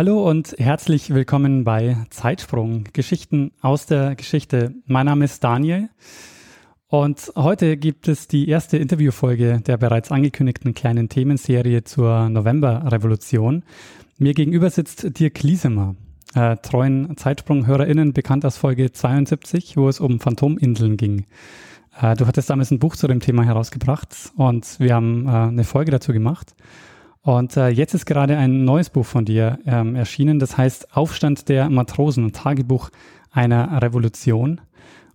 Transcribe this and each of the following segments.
Hallo und herzlich willkommen bei Zeitsprung, Geschichten aus der Geschichte. Mein Name ist Daniel und heute gibt es die erste Interviewfolge der bereits angekündigten kleinen Themenserie zur Novemberrevolution. Mir gegenüber sitzt Dirk Liesemer, äh, treuen Zeitsprung-HörerInnen bekannt aus Folge 72, wo es um Phantominseln ging. Äh, du hattest damals ein Buch zu dem Thema herausgebracht und wir haben äh, eine Folge dazu gemacht. Und äh, jetzt ist gerade ein neues Buch von dir ähm, erschienen, das heißt Aufstand der Matrosen, Tagebuch einer Revolution.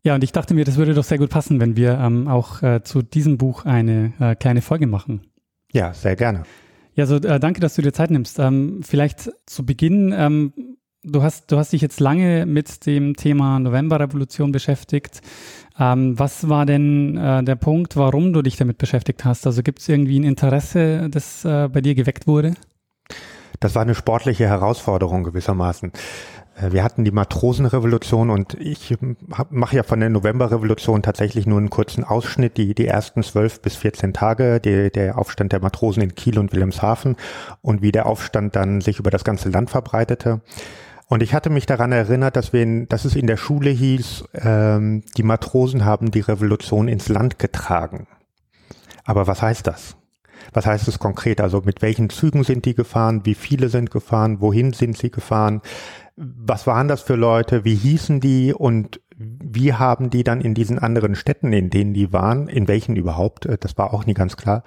Ja, und ich dachte mir, das würde doch sehr gut passen, wenn wir ähm, auch äh, zu diesem Buch eine äh, kleine Folge machen. Ja, sehr gerne. Ja, so äh, danke, dass du dir Zeit nimmst. Ähm, vielleicht zu Beginn, ähm, du hast, du hast dich jetzt lange mit dem Thema Novemberrevolution beschäftigt. Ähm, was war denn äh, der Punkt, warum du dich damit beschäftigt hast? Also gibt es irgendwie ein Interesse, das äh, bei dir geweckt wurde? Das war eine sportliche Herausforderung gewissermaßen. Äh, wir hatten die Matrosenrevolution und ich mache ja von der Novemberrevolution tatsächlich nur einen kurzen Ausschnitt, die, die ersten zwölf bis 14 Tage, die, der Aufstand der Matrosen in Kiel und Wilhelmshaven und wie der Aufstand dann sich über das ganze Land verbreitete. Und ich hatte mich daran erinnert, dass, wir in, dass es in der Schule hieß, ähm, die Matrosen haben die Revolution ins Land getragen. Aber was heißt das? Was heißt es konkret? Also mit welchen Zügen sind die gefahren? Wie viele sind gefahren? Wohin sind sie gefahren? Was waren das für Leute? Wie hießen die? Und wie haben die dann in diesen anderen Städten, in denen die waren, in welchen überhaupt, äh, das war auch nie ganz klar,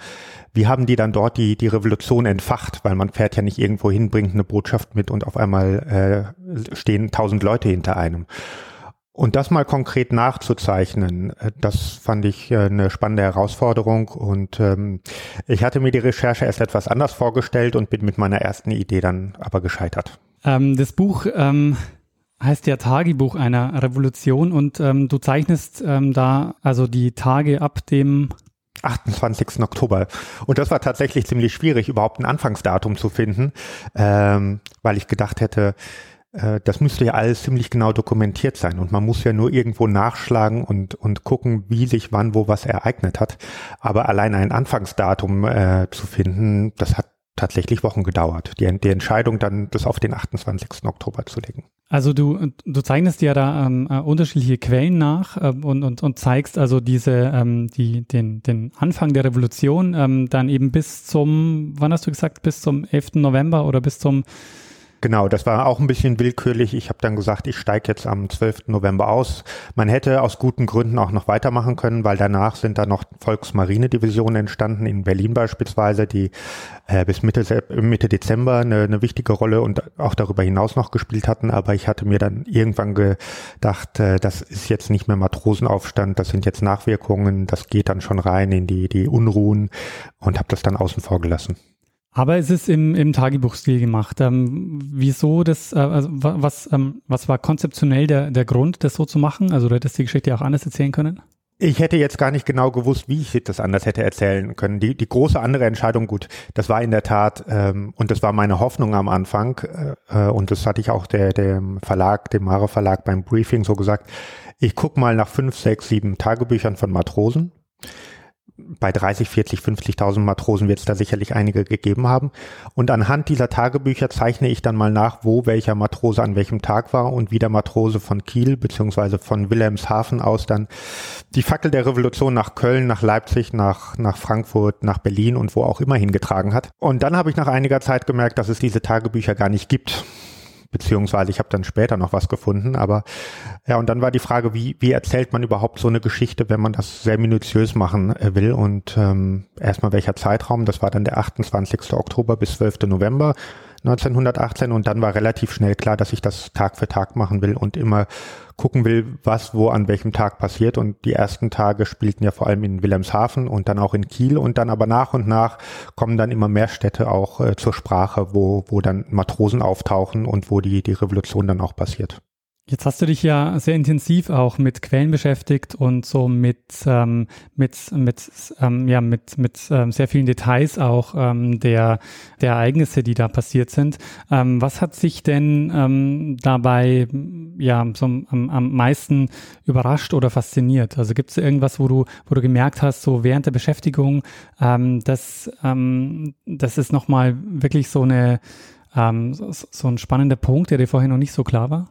wie haben die dann dort die, die Revolution entfacht? Weil man fährt ja nicht irgendwo hin, bringt eine Botschaft mit und auf einmal äh, stehen tausend Leute hinter einem. Und das mal konkret nachzuzeichnen, äh, das fand ich äh, eine spannende Herausforderung. Und ähm, ich hatte mir die Recherche erst etwas anders vorgestellt und bin mit meiner ersten Idee dann aber gescheitert. Ähm, das Buch ähm, heißt ja Tagebuch einer Revolution und ähm, du zeichnest ähm, da also die Tage ab dem 28. Oktober. Und das war tatsächlich ziemlich schwierig, überhaupt ein Anfangsdatum zu finden, ähm, weil ich gedacht hätte, äh, das müsste ja alles ziemlich genau dokumentiert sein und man muss ja nur irgendwo nachschlagen und, und gucken, wie sich wann wo was ereignet hat. Aber allein ein Anfangsdatum äh, zu finden, das hat tatsächlich Wochen gedauert, die, die Entscheidung dann das auf den 28. Oktober zu legen. Also du, du zeichnest ja da ähm, äh, unterschiedliche Quellen nach ähm, und, und, und zeigst also diese, ähm, die, den, den Anfang der Revolution ähm, dann eben bis zum, wann hast du gesagt, bis zum 11. November oder bis zum Genau, das war auch ein bisschen willkürlich. Ich habe dann gesagt, ich steige jetzt am 12. November aus. Man hätte aus guten Gründen auch noch weitermachen können, weil danach sind da noch Volksmarinedivisionen entstanden, in Berlin beispielsweise, die äh, bis Mitte, Mitte Dezember eine, eine wichtige Rolle und auch darüber hinaus noch gespielt hatten. Aber ich hatte mir dann irgendwann gedacht, äh, das ist jetzt nicht mehr Matrosenaufstand, das sind jetzt Nachwirkungen, das geht dann schon rein in die, die Unruhen und habe das dann außen vor gelassen. Aber es ist im, im Tagebuchstil gemacht. Ähm, wieso das, äh, also was, ähm, was war konzeptionell der, der Grund, das so zu machen? Also du hättest die Geschichte auch anders erzählen können? Ich hätte jetzt gar nicht genau gewusst, wie ich das anders hätte erzählen können. Die, die große andere Entscheidung, gut, das war in der Tat, ähm, und das war meine Hoffnung am Anfang, äh, äh und das hatte ich auch der, dem Verlag, dem Mare Verlag beim Briefing so gesagt, ich guck mal nach fünf, sechs, sieben Tagebüchern von Matrosen bei 30, 40, 50.000 Matrosen wird es da sicherlich einige gegeben haben. Und anhand dieser Tagebücher zeichne ich dann mal nach, wo welcher Matrose an welchem Tag war und wie der Matrose von Kiel beziehungsweise von Wilhelmshaven aus dann die Fackel der Revolution nach Köln, nach Leipzig, nach, nach Frankfurt, nach Berlin und wo auch immer hingetragen hat. Und dann habe ich nach einiger Zeit gemerkt, dass es diese Tagebücher gar nicht gibt beziehungsweise ich habe dann später noch was gefunden, aber ja, und dann war die Frage, wie, wie erzählt man überhaupt so eine Geschichte, wenn man das sehr minutiös machen äh, will und ähm, erstmal welcher Zeitraum, das war dann der 28. Oktober bis 12. November, 1918 und dann war relativ schnell klar, dass ich das Tag für Tag machen will und immer gucken will, was wo an welchem Tag passiert. Und die ersten Tage spielten ja vor allem in Wilhelmshaven und dann auch in Kiel und dann aber nach und nach kommen dann immer mehr Städte auch äh, zur Sprache, wo, wo dann Matrosen auftauchen und wo die, die Revolution dann auch passiert. Jetzt hast du dich ja sehr intensiv auch mit Quellen beschäftigt und so mit ähm, mit mit ähm, ja mit mit ähm, sehr vielen Details auch ähm, der der Ereignisse, die da passiert sind. Ähm, was hat sich denn ähm, dabei ja so am, am meisten überrascht oder fasziniert? Also gibt es irgendwas, wo du wo du gemerkt hast, so während der Beschäftigung, ähm, dass ähm, das ist noch mal wirklich so eine ähm, so, so ein spannender Punkt, der dir vorher noch nicht so klar war?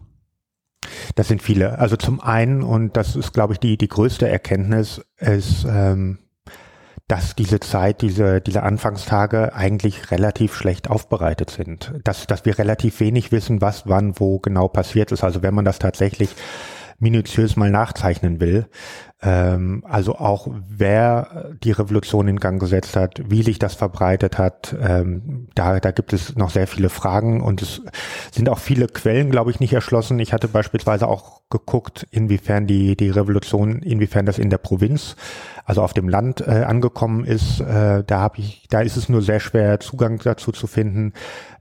Das sind viele. Also zum einen, und das ist, glaube ich, die, die größte Erkenntnis, ist, ähm, dass diese Zeit, diese, diese Anfangstage eigentlich relativ schlecht aufbereitet sind. Dass, dass wir relativ wenig wissen, was wann wo genau passiert ist. Also wenn man das tatsächlich minutiös mal nachzeichnen will. Ähm, also auch wer die Revolution in Gang gesetzt hat, wie sich das verbreitet hat, ähm, da, da gibt es noch sehr viele Fragen und es sind auch viele Quellen, glaube ich, nicht erschlossen. Ich hatte beispielsweise auch geguckt, inwiefern die, die Revolution, inwiefern das in der Provinz, also auf dem Land äh, angekommen ist. Äh, da habe ich, da ist es nur sehr schwer, Zugang dazu zu finden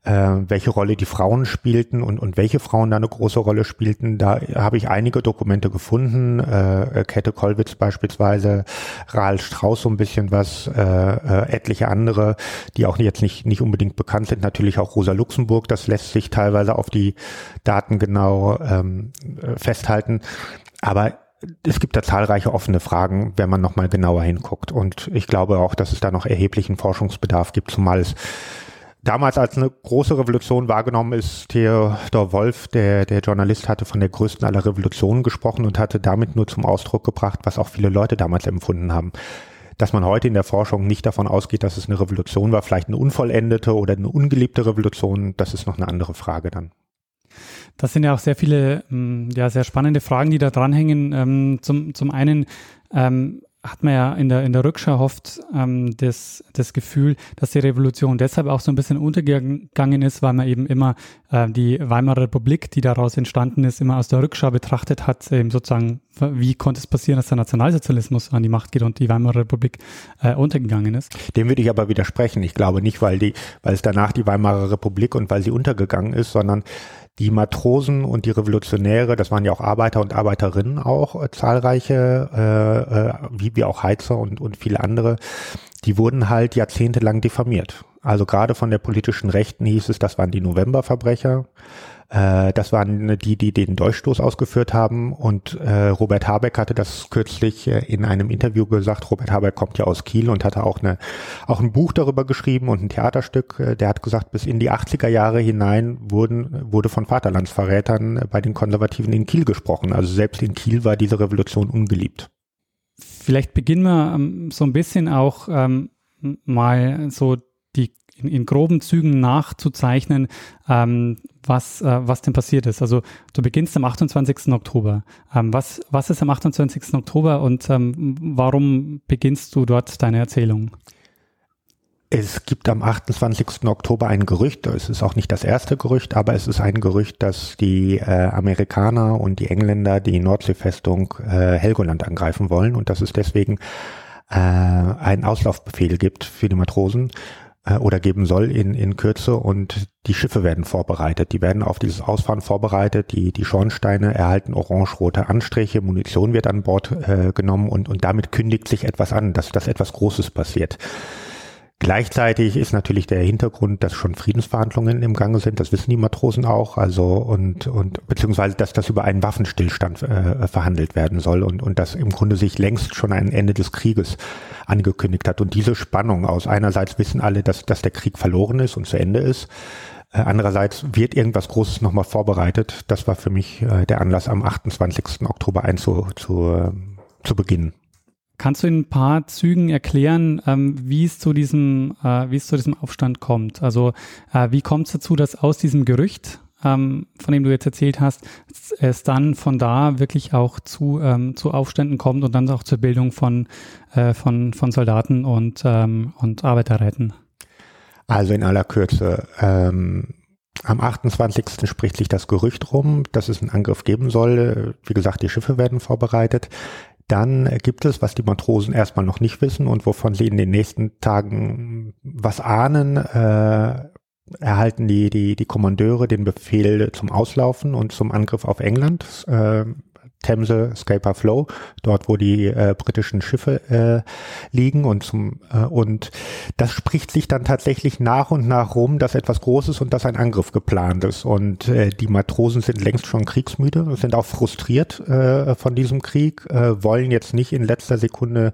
äh, welche Rolle die Frauen spielten und, und welche Frauen da eine große Rolle spielten. Da habe ich einige Dokumente gefunden, äh, Kette Kollwitz beispielsweise, Rahl Strauß so ein bisschen was, äh, äh, etliche andere, die auch jetzt nicht, nicht unbedingt bekannt sind. Natürlich auch Rosa Luxemburg, das lässt sich teilweise auf die Daten genau ähm, äh, festhalten. Aber es gibt da zahlreiche offene Fragen, wenn man nochmal genauer hinguckt. Und ich glaube auch, dass es da noch erheblichen Forschungsbedarf gibt, zumal es damals als eine große Revolution wahrgenommen ist. Theodor Wolf, der, der Journalist, hatte von der größten aller Revolutionen gesprochen und hatte damit nur zum Ausdruck gebracht, was auch viele Leute damals empfunden haben. Dass man heute in der Forschung nicht davon ausgeht, dass es eine Revolution war, vielleicht eine unvollendete oder eine ungeliebte Revolution, das ist noch eine andere Frage dann. Das sind ja auch sehr viele, mm, ja, sehr spannende Fragen, die da dranhängen. Ähm, zum, zum einen, ähm, hat man ja in der, in der Rückschau oft ähm, das, das Gefühl, dass die Revolution deshalb auch so ein bisschen untergegangen ist, weil man eben immer äh, die Weimarer Republik, die daraus entstanden ist, immer aus der Rückschau betrachtet hat, eben sozusagen, wie konnte es passieren, dass der Nationalsozialismus an die Macht geht und die Weimarer Republik äh, untergegangen ist. Dem würde ich aber widersprechen. Ich glaube nicht, weil die, weil es danach die Weimarer Republik und weil sie untergegangen ist, sondern die Matrosen und die Revolutionäre, das waren ja auch Arbeiter und Arbeiterinnen auch, äh, zahlreiche, äh, äh, wie, wie auch Heizer und, und viele andere, die wurden halt jahrzehntelang diffamiert. Also gerade von der politischen Rechten hieß es, das waren die Novemberverbrecher. Äh, das waren die, die den Durchstoß ausgeführt haben. Und äh, Robert Habeck hatte das kürzlich äh, in einem Interview gesagt. Robert Habeck kommt ja aus Kiel und hatte auch, eine, auch ein Buch darüber geschrieben und ein Theaterstück. Äh, der hat gesagt, bis in die 80er Jahre hinein wurden, wurde von Vaterlandsverrätern bei den Konservativen in Kiel gesprochen. Also selbst in Kiel war diese Revolution ungeliebt. Vielleicht beginnen wir ähm, so ein bisschen auch ähm, mal so die in, in groben Zügen nachzuzeichnen, ähm, was, äh, was denn passiert ist. Also du beginnst am 28. Oktober. Ähm, was, was ist am 28. Oktober und ähm, warum beginnst du dort deine Erzählung? Es gibt am 28. Oktober ein Gerücht, es ist auch nicht das erste Gerücht, aber es ist ein Gerücht, dass die äh, Amerikaner und die Engländer die Nordseefestung äh, Helgoland angreifen wollen und dass es deswegen äh, einen Auslaufbefehl gibt für die Matrosen äh, oder geben soll in, in Kürze und die Schiffe werden vorbereitet. Die werden auf dieses Ausfahren vorbereitet, die, die Schornsteine erhalten orange-rote Anstriche, Munition wird an Bord äh, genommen und, und damit kündigt sich etwas an, dass, dass etwas Großes passiert. Gleichzeitig ist natürlich der Hintergrund, dass schon Friedensverhandlungen im Gange sind. Das wissen die Matrosen auch. Also und und beziehungsweise, dass das über einen Waffenstillstand äh, verhandelt werden soll und und dass im Grunde sich längst schon ein Ende des Krieges angekündigt hat. Und diese Spannung aus einerseits wissen alle, dass dass der Krieg verloren ist und zu Ende ist. Äh, andererseits wird irgendwas Großes nochmal vorbereitet. Das war für mich äh, der Anlass, am 28. Oktober einzu, zu, äh, zu beginnen. Kannst du in ein paar Zügen erklären, ähm, wie es zu diesem, äh, wie es zu diesem Aufstand kommt? Also äh, wie kommt es dazu, dass aus diesem Gerücht, ähm, von dem du jetzt erzählt hast, es dann von da wirklich auch zu, ähm, zu Aufständen kommt und dann auch zur Bildung von, äh, von, von Soldaten und, ähm, und Arbeiterräten? Also in aller Kürze. Ähm Am 28. spricht sich das Gerücht rum, dass es einen Angriff geben soll. Wie gesagt, die Schiffe werden vorbereitet. Dann gibt es, was die Matrosen erstmal noch nicht wissen und wovon sie in den nächsten Tagen was ahnen, äh, erhalten die, die, die Kommandeure den Befehl zum Auslaufen und zum Angriff auf England. Äh, Themse, Scaper Flow, dort wo die äh, britischen Schiffe äh, liegen und zum äh, und das spricht sich dann tatsächlich nach und nach rum, dass etwas Großes und dass ein Angriff geplant ist. Und äh, die Matrosen sind längst schon kriegsmüde, sind auch frustriert äh, von diesem Krieg, äh, wollen jetzt nicht in letzter Sekunde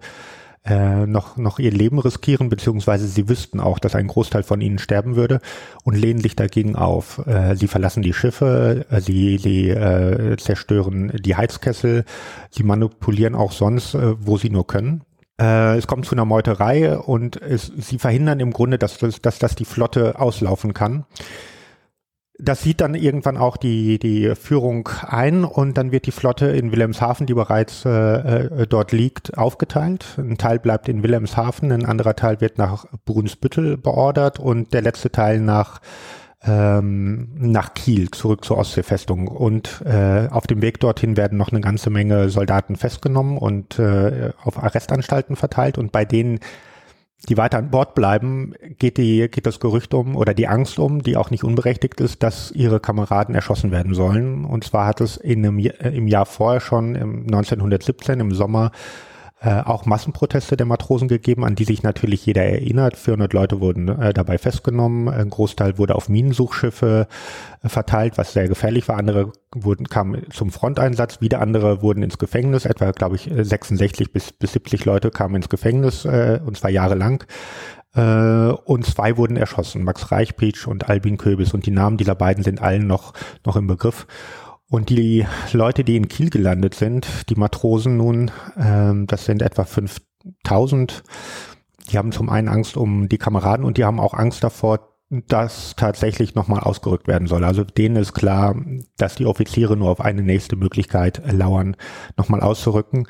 äh, noch, noch ihr Leben riskieren, beziehungsweise sie wüssten auch, dass ein Großteil von ihnen sterben würde und lehnen sich dagegen auf. Äh, sie verlassen die Schiffe, äh, sie, sie äh, zerstören die Heizkessel, sie manipulieren auch sonst, äh, wo sie nur können. Äh, es kommt zu einer Meuterei und es, sie verhindern im Grunde, dass, dass, dass, dass die Flotte auslaufen kann das sieht dann irgendwann auch die, die Führung ein und dann wird die Flotte in Wilhelmshaven, die bereits äh, äh, dort liegt, aufgeteilt. Ein Teil bleibt in Wilhelmshaven, ein anderer Teil wird nach Brunsbüttel beordert und der letzte Teil nach ähm, nach Kiel zurück zur Ostseefestung. Und äh, auf dem Weg dorthin werden noch eine ganze Menge Soldaten festgenommen und äh, auf Arrestanstalten verteilt. Und bei denen die weiter an Bord bleiben, geht die, geht das Gerücht um oder die Angst um, die auch nicht unberechtigt ist, dass ihre Kameraden erschossen werden sollen. Und zwar hat es in einem, äh, im Jahr vorher schon, im 1917 im Sommer, äh, auch Massenproteste der Matrosen gegeben, an die sich natürlich jeder erinnert. 400 Leute wurden äh, dabei festgenommen. Ein Großteil wurde auf Minensuchschiffe äh, verteilt, was sehr gefährlich war. Andere wurden, kamen zum Fronteinsatz. Wieder andere wurden ins Gefängnis. Etwa, glaube ich, 66 bis, bis 70 Leute kamen ins Gefängnis, äh, und zwar jahrelang. Äh, und zwei wurden erschossen. Max Reichpeach und Albin Köbis. Und die Namen dieser beiden sind allen noch, noch im Begriff. Und die Leute, die in Kiel gelandet sind, die Matrosen nun, ähm, das sind etwa 5000, die haben zum einen Angst um die Kameraden und die haben auch Angst davor, dass tatsächlich nochmal ausgerückt werden soll. Also denen ist klar, dass die Offiziere nur auf eine nächste Möglichkeit lauern, nochmal auszurücken.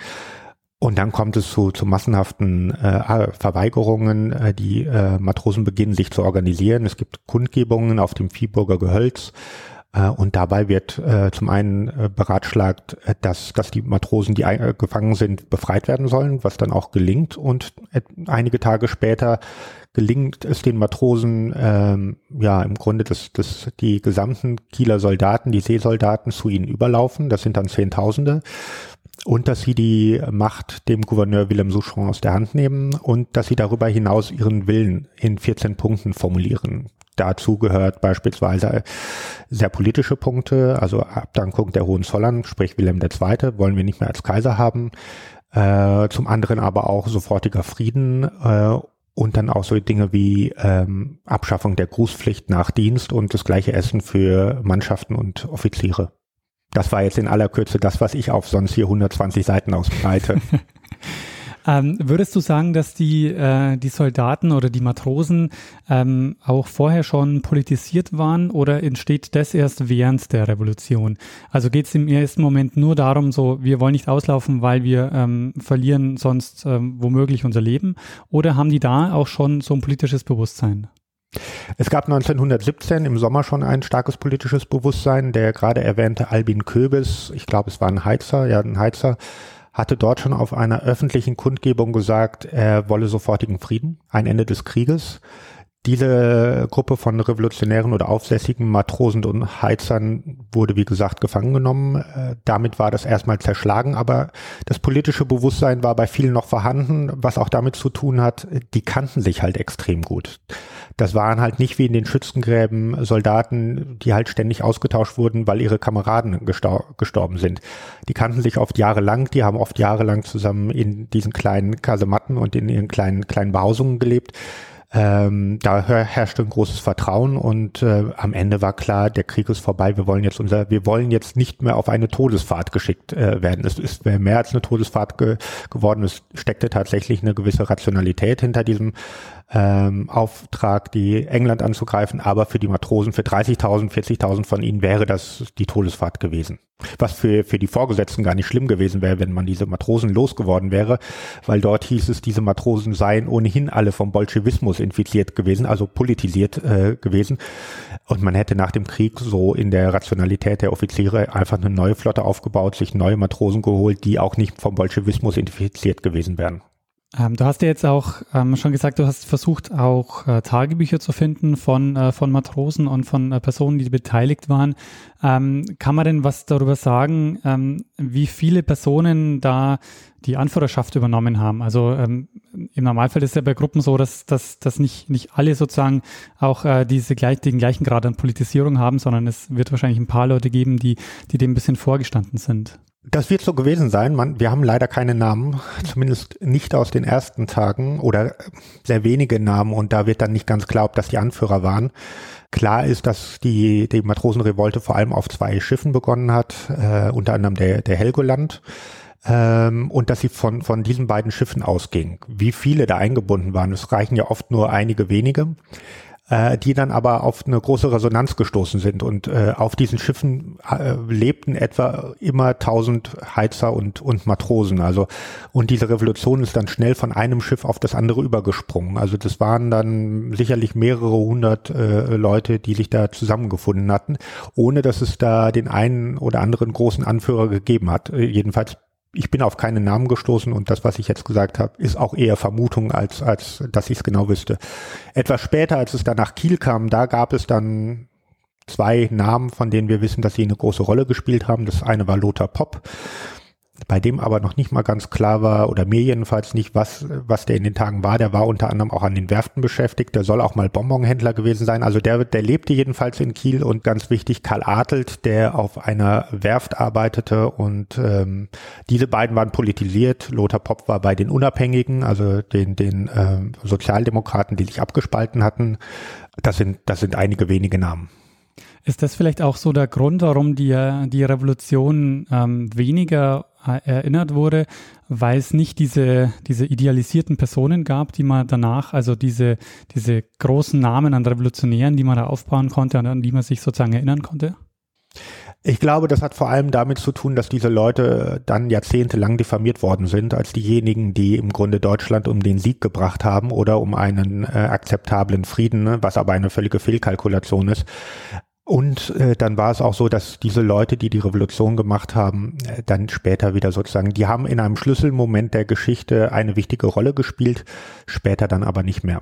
Und dann kommt es zu, zu massenhaften äh, Verweigerungen. Äh, die äh, Matrosen beginnen sich zu organisieren. Es gibt Kundgebungen auf dem Viehburger Gehölz. Äh, und dabei wird äh, zum einen äh, beratschlagt, äh, dass, dass die Matrosen, die äh, gefangen sind, befreit werden sollen, was dann auch gelingt. Und einige Tage später gelingt es den Matrosen, ähm, ja, im Grunde, dass, dass die gesamten Kieler Soldaten, die Seesoldaten zu ihnen überlaufen. Das sind dann Zehntausende. Und dass sie die Macht dem Gouverneur Willem Souchon aus der Hand nehmen und dass sie darüber hinaus ihren Willen in 14 Punkten formulieren. Dazu gehört beispielsweise sehr politische Punkte, also Abdankung der Hohenzollern, sprich Wilhelm II. wollen wir nicht mehr als Kaiser haben. Äh, zum anderen aber auch sofortiger Frieden äh, und dann auch so Dinge wie ähm, Abschaffung der Grußpflicht nach Dienst und das gleiche Essen für Mannschaften und Offiziere. Das war jetzt in aller Kürze das, was ich auf sonst hier 120 Seiten ausbreite. Ähm, würdest du sagen, dass die, äh, die Soldaten oder die Matrosen ähm, auch vorher schon politisiert waren oder entsteht das erst während der Revolution? Also geht es im ersten Moment nur darum, so wir wollen nicht auslaufen, weil wir ähm, verlieren sonst ähm, womöglich unser Leben? Oder haben die da auch schon so ein politisches Bewusstsein? Es gab 1917 im Sommer schon ein starkes politisches Bewusstsein. Der gerade erwähnte Albin Köbis, ich glaube, es war ein Heizer, ja, ein Heizer, hatte dort schon auf einer öffentlichen Kundgebung gesagt, er wolle sofortigen Frieden, ein Ende des Krieges. Diese Gruppe von revolutionären oder aufsässigen Matrosen und Heizern wurde, wie gesagt, gefangen genommen. Äh, damit war das erstmal zerschlagen, aber das politische Bewusstsein war bei vielen noch vorhanden, was auch damit zu tun hat, die kannten sich halt extrem gut. Das waren halt nicht wie in den Schützengräben Soldaten, die halt ständig ausgetauscht wurden, weil ihre Kameraden gestor gestorben sind. Die kannten sich oft jahrelang, die haben oft jahrelang zusammen in diesen kleinen Kasematten und in ihren kleinen, kleinen Behausungen gelebt. Ähm, da herrschte ein großes Vertrauen und äh, am Ende war klar, der Krieg ist vorbei. Wir wollen jetzt unser, wir wollen jetzt nicht mehr auf eine Todesfahrt geschickt äh, werden. Es ist mehr als eine Todesfahrt ge geworden. Es steckte tatsächlich eine gewisse Rationalität hinter diesem ähm, Auftrag, die England anzugreifen, aber für die Matrosen, für 30.000, 40.000 von ihnen wäre das die Todesfahrt gewesen. Was für, für die Vorgesetzten gar nicht schlimm gewesen wäre, wenn man diese Matrosen losgeworden wäre, weil dort hieß es, diese Matrosen seien ohnehin alle vom Bolschewismus infiziert gewesen, also politisiert äh, gewesen. Und man hätte nach dem Krieg so in der Rationalität der Offiziere einfach eine neue Flotte aufgebaut, sich neue Matrosen geholt, die auch nicht vom Bolschewismus infiziert gewesen wären. Ähm, du hast ja jetzt auch ähm, schon gesagt, du hast versucht, auch äh, Tagebücher zu finden von, äh, von Matrosen und von äh, Personen, die beteiligt waren. Ähm, kann man denn was darüber sagen, ähm, wie viele Personen da die Anführerschaft übernommen haben? Also ähm, im Normalfall ist es ja bei Gruppen so, dass, dass, dass nicht, nicht alle sozusagen auch äh, diese gleich, den gleichen Grad an Politisierung haben, sondern es wird wahrscheinlich ein paar Leute geben, die, die dem ein bisschen vorgestanden sind. Das wird so gewesen sein. Man, wir haben leider keine Namen, zumindest nicht aus den ersten Tagen oder sehr wenige Namen und da wird dann nicht ganz klar, ob das die Anführer waren. Klar ist, dass die, die Matrosenrevolte vor allem auf zwei Schiffen begonnen hat, äh, unter anderem der, der Helgoland. Ähm, und dass sie von, von diesen beiden Schiffen ausging. Wie viele da eingebunden waren, es reichen ja oft nur einige wenige äh, die dann aber auf eine große Resonanz gestoßen sind. Und äh, auf diesen Schiffen äh, lebten etwa immer tausend Heizer und, und Matrosen. Also und diese Revolution ist dann schnell von einem Schiff auf das andere übergesprungen. Also das waren dann sicherlich mehrere hundert äh, Leute, die sich da zusammengefunden hatten, ohne dass es da den einen oder anderen großen Anführer gegeben hat. Äh, jedenfalls ich bin auf keine Namen gestoßen und das, was ich jetzt gesagt habe, ist auch eher Vermutung, als, als dass ich es genau wüsste. Etwas später, als es dann nach Kiel kam, da gab es dann zwei Namen, von denen wir wissen, dass sie eine große Rolle gespielt haben. Das eine war Lothar Popp bei dem aber noch nicht mal ganz klar war, oder mir jedenfalls nicht, was, was der in den Tagen war. Der war unter anderem auch an den Werften beschäftigt. Der soll auch mal Bonbonhändler gewesen sein. Also der, der lebte jedenfalls in Kiel und ganz wichtig Karl Adelt, der auf einer Werft arbeitete und ähm, diese beiden waren politisiert. Lothar Popp war bei den Unabhängigen, also den, den äh, Sozialdemokraten, die sich abgespalten hatten. Das sind, das sind einige wenige Namen. Ist das vielleicht auch so der Grund, warum die, die Revolution ähm, weniger erinnert wurde, weil es nicht diese, diese idealisierten Personen gab, die man danach, also diese, diese großen Namen an Revolutionären, die man da aufbauen konnte, an die man sich sozusagen erinnern konnte? Ich glaube, das hat vor allem damit zu tun, dass diese Leute dann jahrzehntelang diffamiert worden sind als diejenigen, die im Grunde Deutschland um den Sieg gebracht haben oder um einen äh, akzeptablen Frieden, ne, was aber eine völlige Fehlkalkulation ist. Und äh, dann war es auch so, dass diese Leute, die die Revolution gemacht haben, äh, dann später wieder sozusagen, die haben in einem Schlüsselmoment der Geschichte eine wichtige Rolle gespielt, später dann aber nicht mehr.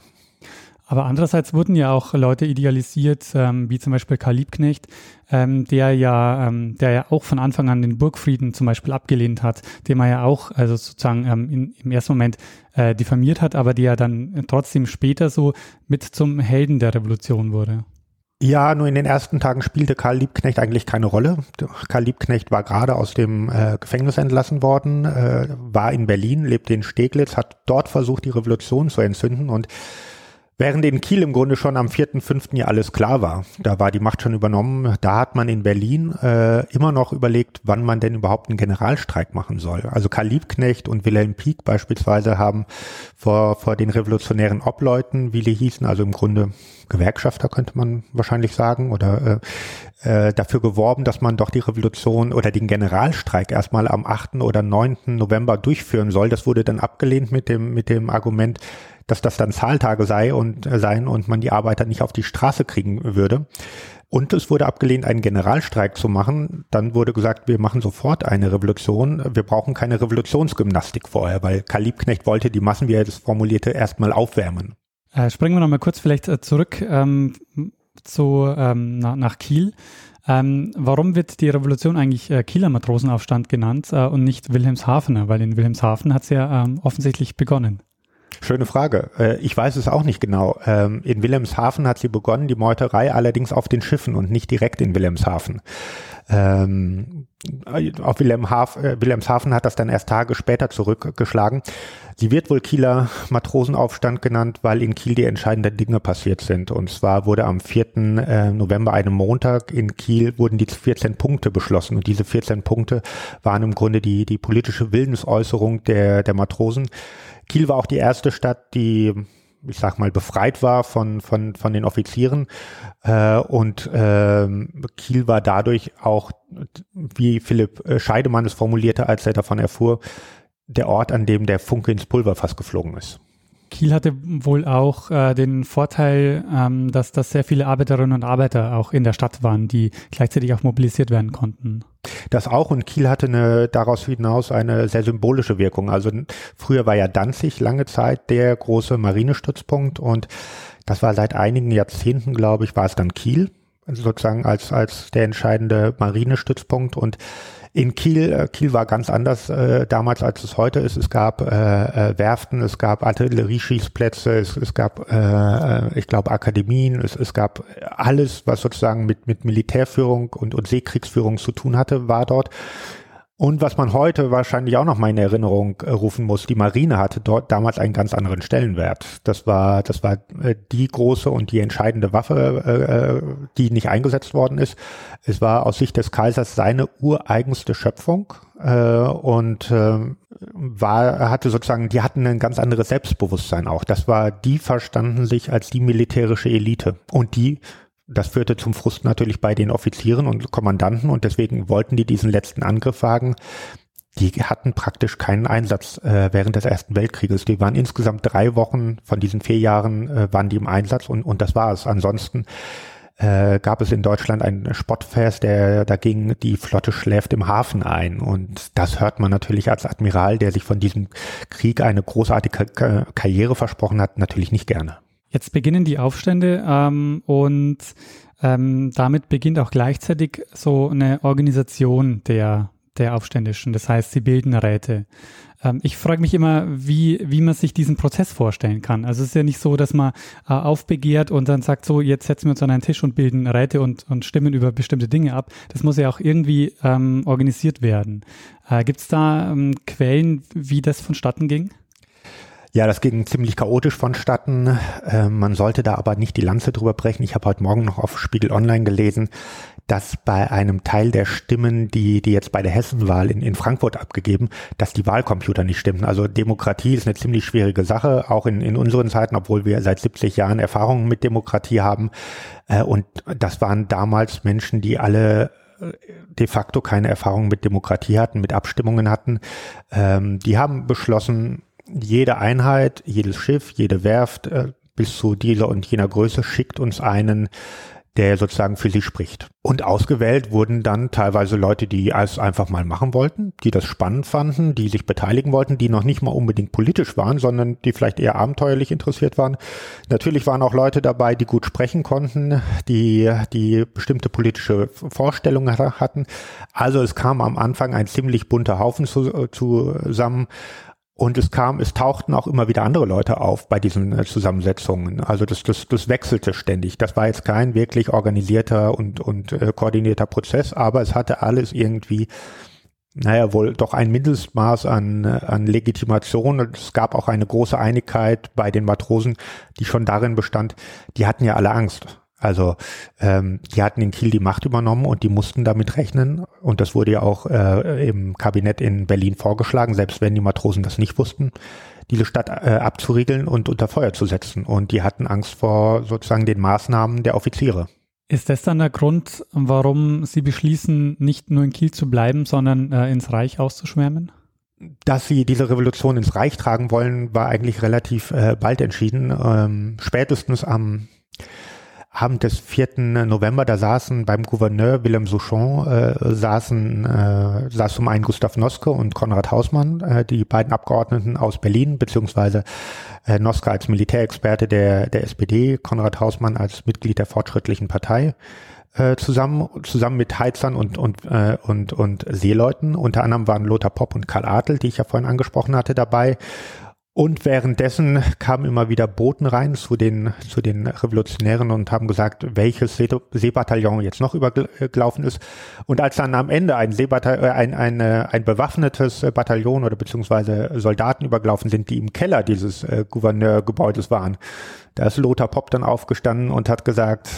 Aber andererseits wurden ja auch Leute idealisiert, ähm, wie zum Beispiel Karl Liebknecht, ähm, der ja, ähm, der ja auch von Anfang an den Burgfrieden zum Beispiel abgelehnt hat, den man ja auch, also sozusagen ähm, in, im ersten Moment äh, diffamiert hat, aber der dann trotzdem später so mit zum Helden der Revolution wurde. Ja, nur in den ersten Tagen spielte Karl Liebknecht eigentlich keine Rolle. Karl Liebknecht war gerade aus dem äh, Gefängnis entlassen worden, äh, war in Berlin, lebte in Steglitz, hat dort versucht, die Revolution zu entzünden und Während in Kiel im Grunde schon am 4.5. ja alles klar war, da war die Macht schon übernommen, da hat man in Berlin äh, immer noch überlegt, wann man denn überhaupt einen Generalstreik machen soll. Also Karl Liebknecht und Wilhelm Pieck beispielsweise haben vor, vor den revolutionären Obleuten, wie die hießen, also im Grunde Gewerkschafter könnte man wahrscheinlich sagen, oder äh, äh, dafür geworben, dass man doch die Revolution oder den Generalstreik erstmal am 8. oder 9. November durchführen soll. Das wurde dann abgelehnt mit dem, mit dem Argument, dass das dann Zahltage sei und äh, seien und man die Arbeiter nicht auf die Straße kriegen würde. Und es wurde abgelehnt, einen Generalstreik zu machen. Dann wurde gesagt, wir machen sofort eine Revolution. Wir brauchen keine Revolutionsgymnastik vorher, weil Karl Liebknecht wollte die Massen, wie er das formulierte, erstmal aufwärmen. Äh, springen wir nochmal kurz vielleicht äh, zurück ähm, zu, ähm, na, nach Kiel. Ähm, warum wird die Revolution eigentlich äh, Kieler Matrosenaufstand genannt äh, und nicht Wilhelmshavener? Weil in Wilhelmshaven hat es ja ähm, offensichtlich begonnen. Schöne Frage. Äh, ich weiß es auch nicht genau. Ähm, in Wilhelmshaven hat sie begonnen, die Meuterei allerdings auf den Schiffen und nicht direkt in Wilhelmshaven. Ähm, auf Wilhelmshaven, äh, Wilhelmshaven hat das dann erst Tage später zurückgeschlagen. Sie wird wohl Kieler Matrosenaufstand genannt, weil in Kiel die entscheidenden Dinge passiert sind. Und zwar wurde am 4. Äh, November, einem Montag, in Kiel wurden die 14 Punkte beschlossen. Und diese 14 Punkte waren im Grunde die, die politische Willensäußerung der, der Matrosen Kiel war auch die erste Stadt, die ich sag mal, befreit war von, von, von den Offizieren. Äh, und äh, Kiel war dadurch auch, wie Philipp Scheidemann es formulierte, als er davon erfuhr, der Ort, an dem der Funke ins Pulverfass geflogen ist. Kiel hatte wohl auch äh, den Vorteil, ähm, dass, dass sehr viele Arbeiterinnen und Arbeiter auch in der Stadt waren, die gleichzeitig auch mobilisiert werden konnten. Das auch und Kiel hatte eine, daraus hinaus eine sehr symbolische Wirkung. Also früher war ja Danzig lange Zeit der große Marinestützpunkt und das war seit einigen Jahrzehnten, glaube ich, war es dann Kiel, sozusagen als, als der entscheidende Marinestützpunkt und in Kiel, äh, Kiel war ganz anders äh, damals, als es heute ist. Es gab äh, äh, Werften, es gab Artillerieschießplätze, es, es gab, äh, äh, ich glaube, Akademien, es, es gab alles, was sozusagen mit, mit Militärführung und, und Seekriegsführung zu tun hatte, war dort. Und was man heute wahrscheinlich auch noch mal in Erinnerung äh, rufen muss, die Marine hatte dort damals einen ganz anderen Stellenwert. Das war, das war äh, die große und die entscheidende Waffe, äh, die nicht eingesetzt worden ist. Es war aus Sicht des Kaisers seine ureigenste Schöpfung und äh, war, hatte sozusagen, die hatten ein ganz anderes Selbstbewusstsein auch. Das war, die verstanden sich als die militärische Elite und die das führte zum Frust natürlich bei den Offizieren und Kommandanten und deswegen wollten die diesen letzten Angriff wagen. Die hatten praktisch keinen Einsatz äh, während des Ersten Weltkrieges. Die waren insgesamt drei Wochen von diesen vier Jahren äh, waren die im Einsatz und, und das war es. Ansonsten äh, gab es in Deutschland ein Spottfest, der dagegen die Flotte schläft im Hafen ein. Und das hört man natürlich als Admiral, der sich von diesem Krieg eine großartige Karriere versprochen hat, natürlich nicht gerne. Jetzt beginnen die Aufstände ähm, und ähm, damit beginnt auch gleichzeitig so eine Organisation der, der Aufständischen. Das heißt, sie bilden Räte. Ähm, ich frage mich immer, wie, wie man sich diesen Prozess vorstellen kann. Also es ist ja nicht so, dass man äh, aufbegehrt und dann sagt, so, jetzt setzen wir uns an einen Tisch und bilden Räte und, und stimmen über bestimmte Dinge ab. Das muss ja auch irgendwie ähm, organisiert werden. Äh, Gibt es da ähm, Quellen, wie das vonstatten ging? Ja, das ging ziemlich chaotisch vonstatten. Äh, man sollte da aber nicht die Lanze drüber brechen. Ich habe heute Morgen noch auf Spiegel Online gelesen, dass bei einem Teil der Stimmen, die, die jetzt bei der Hessenwahl in, in Frankfurt abgegeben, dass die Wahlcomputer nicht stimmten. Also Demokratie ist eine ziemlich schwierige Sache, auch in, in unseren Zeiten, obwohl wir seit 70 Jahren Erfahrungen mit Demokratie haben. Äh, und das waren damals Menschen, die alle äh, de facto keine Erfahrung mit Demokratie hatten, mit Abstimmungen hatten. Ähm, die haben beschlossen, jede Einheit, jedes Schiff, jede Werft äh, bis zu dieser und jener Größe schickt uns einen, der sozusagen für sie spricht. Und ausgewählt wurden dann teilweise Leute, die es einfach mal machen wollten, die das spannend fanden, die sich beteiligen wollten, die noch nicht mal unbedingt politisch waren, sondern die vielleicht eher abenteuerlich interessiert waren. Natürlich waren auch Leute dabei, die gut sprechen konnten, die, die bestimmte politische Vorstellungen hatten. Also es kam am Anfang ein ziemlich bunter Haufen zu, äh, zusammen und es kam, es tauchten auch immer wieder andere Leute auf bei diesen äh, Zusammensetzungen. Also das, das, das wechselte ständig. Das war jetzt kein wirklich organisierter und, und äh, koordinierter Prozess, aber es hatte alles irgendwie, naja, wohl doch ein Mindestmaß an, an Legitimation. Und es gab auch eine große Einigkeit bei den Matrosen, die schon darin bestand, die hatten ja alle Angst. Also ähm, die hatten in Kiel die Macht übernommen und die mussten damit rechnen. Und das wurde ja auch äh, im Kabinett in Berlin vorgeschlagen, selbst wenn die Matrosen das nicht wussten, diese Stadt äh, abzuriegeln und unter Feuer zu setzen. Und die hatten Angst vor sozusagen den Maßnahmen der Offiziere. Ist das dann der Grund, warum Sie beschließen, nicht nur in Kiel zu bleiben, sondern äh, ins Reich auszuschwärmen? Dass sie diese Revolution ins Reich tragen wollen, war eigentlich relativ äh, bald entschieden. Ähm, spätestens am Abend des 4. November, da saßen beim Gouverneur Willem Souchon, äh, saßen, äh, saß zum einen Gustav Noske und Konrad Hausmann, äh, die beiden Abgeordneten aus Berlin, beziehungsweise äh, Noske als Militärexperte der, der SPD, Konrad Hausmann als Mitglied der Fortschrittlichen Partei äh, zusammen, zusammen mit Heizern und, und, äh, und, und Seeleuten. Unter anderem waren Lothar Popp und Karl Adel, die ich ja vorhin angesprochen hatte, dabei. Und währenddessen kamen immer wieder Boten rein zu den, zu den Revolutionären und haben gesagt, welches Seebataillon jetzt noch übergelaufen ist. Und als dann am Ende ein, Seebataillon, äh, ein, ein, ein bewaffnetes Bataillon oder beziehungsweise Soldaten übergelaufen sind, die im Keller dieses äh, Gouverneurgebäudes waren, Da ist Lothar Popp dann aufgestanden und hat gesagt,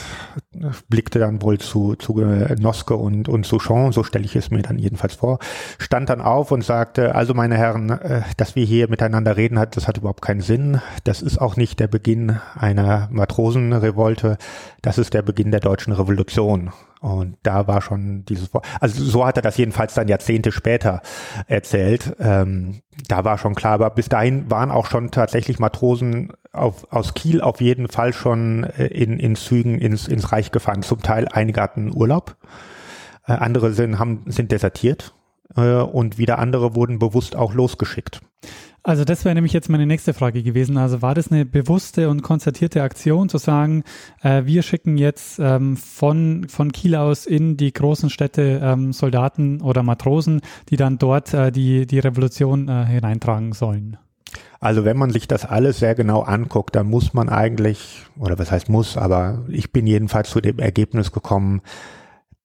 blickte dann wohl zu, zu Noske und, und Souchon, so stelle ich es mir dann jedenfalls vor, stand dann auf und sagte, also meine Herren, äh, dass wir hier miteinander reden, hat, das hat überhaupt keinen Sinn. Das ist auch nicht der Beginn einer Matrosenrevolte, das ist der Beginn der deutschen Revolution. Und da war schon dieses, also so hat er das jedenfalls dann Jahrzehnte später erzählt. Ähm, da war schon klar, aber bis dahin waren auch schon tatsächlich Matrosen auf, aus Kiel auf jeden Fall schon äh, in, in Zügen ins, ins Reich gefahren. Zum Teil einige hatten Urlaub, äh, andere sind, haben, sind desertiert äh, und wieder andere wurden bewusst auch losgeschickt. Also das wäre nämlich jetzt meine nächste Frage gewesen. Also war das eine bewusste und konzertierte Aktion zu sagen, äh, wir schicken jetzt ähm, von, von Kiel aus in die großen Städte ähm, Soldaten oder Matrosen, die dann dort äh, die, die Revolution äh, hineintragen sollen? Also wenn man sich das alles sehr genau anguckt, dann muss man eigentlich, oder was heißt muss, aber ich bin jedenfalls zu dem Ergebnis gekommen,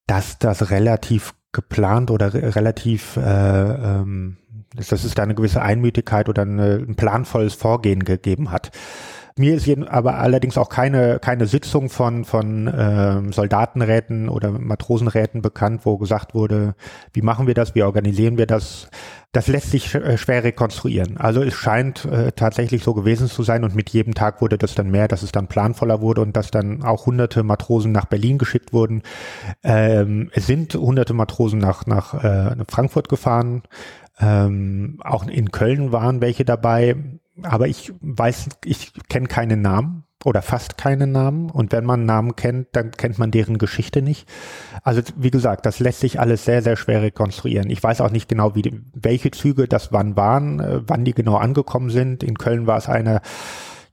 dass das relativ geplant oder re relativ äh, ähm, dass es da eine gewisse Einmütigkeit oder eine, ein planvolles Vorgehen gegeben hat. Mir ist aber allerdings auch keine, keine Sitzung von, von ähm, Soldatenräten oder Matrosenräten bekannt, wo gesagt wurde, wie machen wir das, wie organisieren wir das. Das lässt sich äh, schwer rekonstruieren. Also es scheint äh, tatsächlich so gewesen zu sein und mit jedem Tag wurde das dann mehr, dass es dann planvoller wurde und dass dann auch hunderte Matrosen nach Berlin geschickt wurden. Ähm, es sind hunderte Matrosen nach, nach äh, Frankfurt gefahren. Ähm, auch in Köln waren welche dabei, aber ich weiß, ich kenne keine Namen oder fast keine Namen. Und wenn man Namen kennt, dann kennt man deren Geschichte nicht. Also wie gesagt, das lässt sich alles sehr, sehr schwer rekonstruieren. Ich weiß auch nicht genau, wie welche Züge das wann waren, äh, wann die genau angekommen sind. In Köln war es eine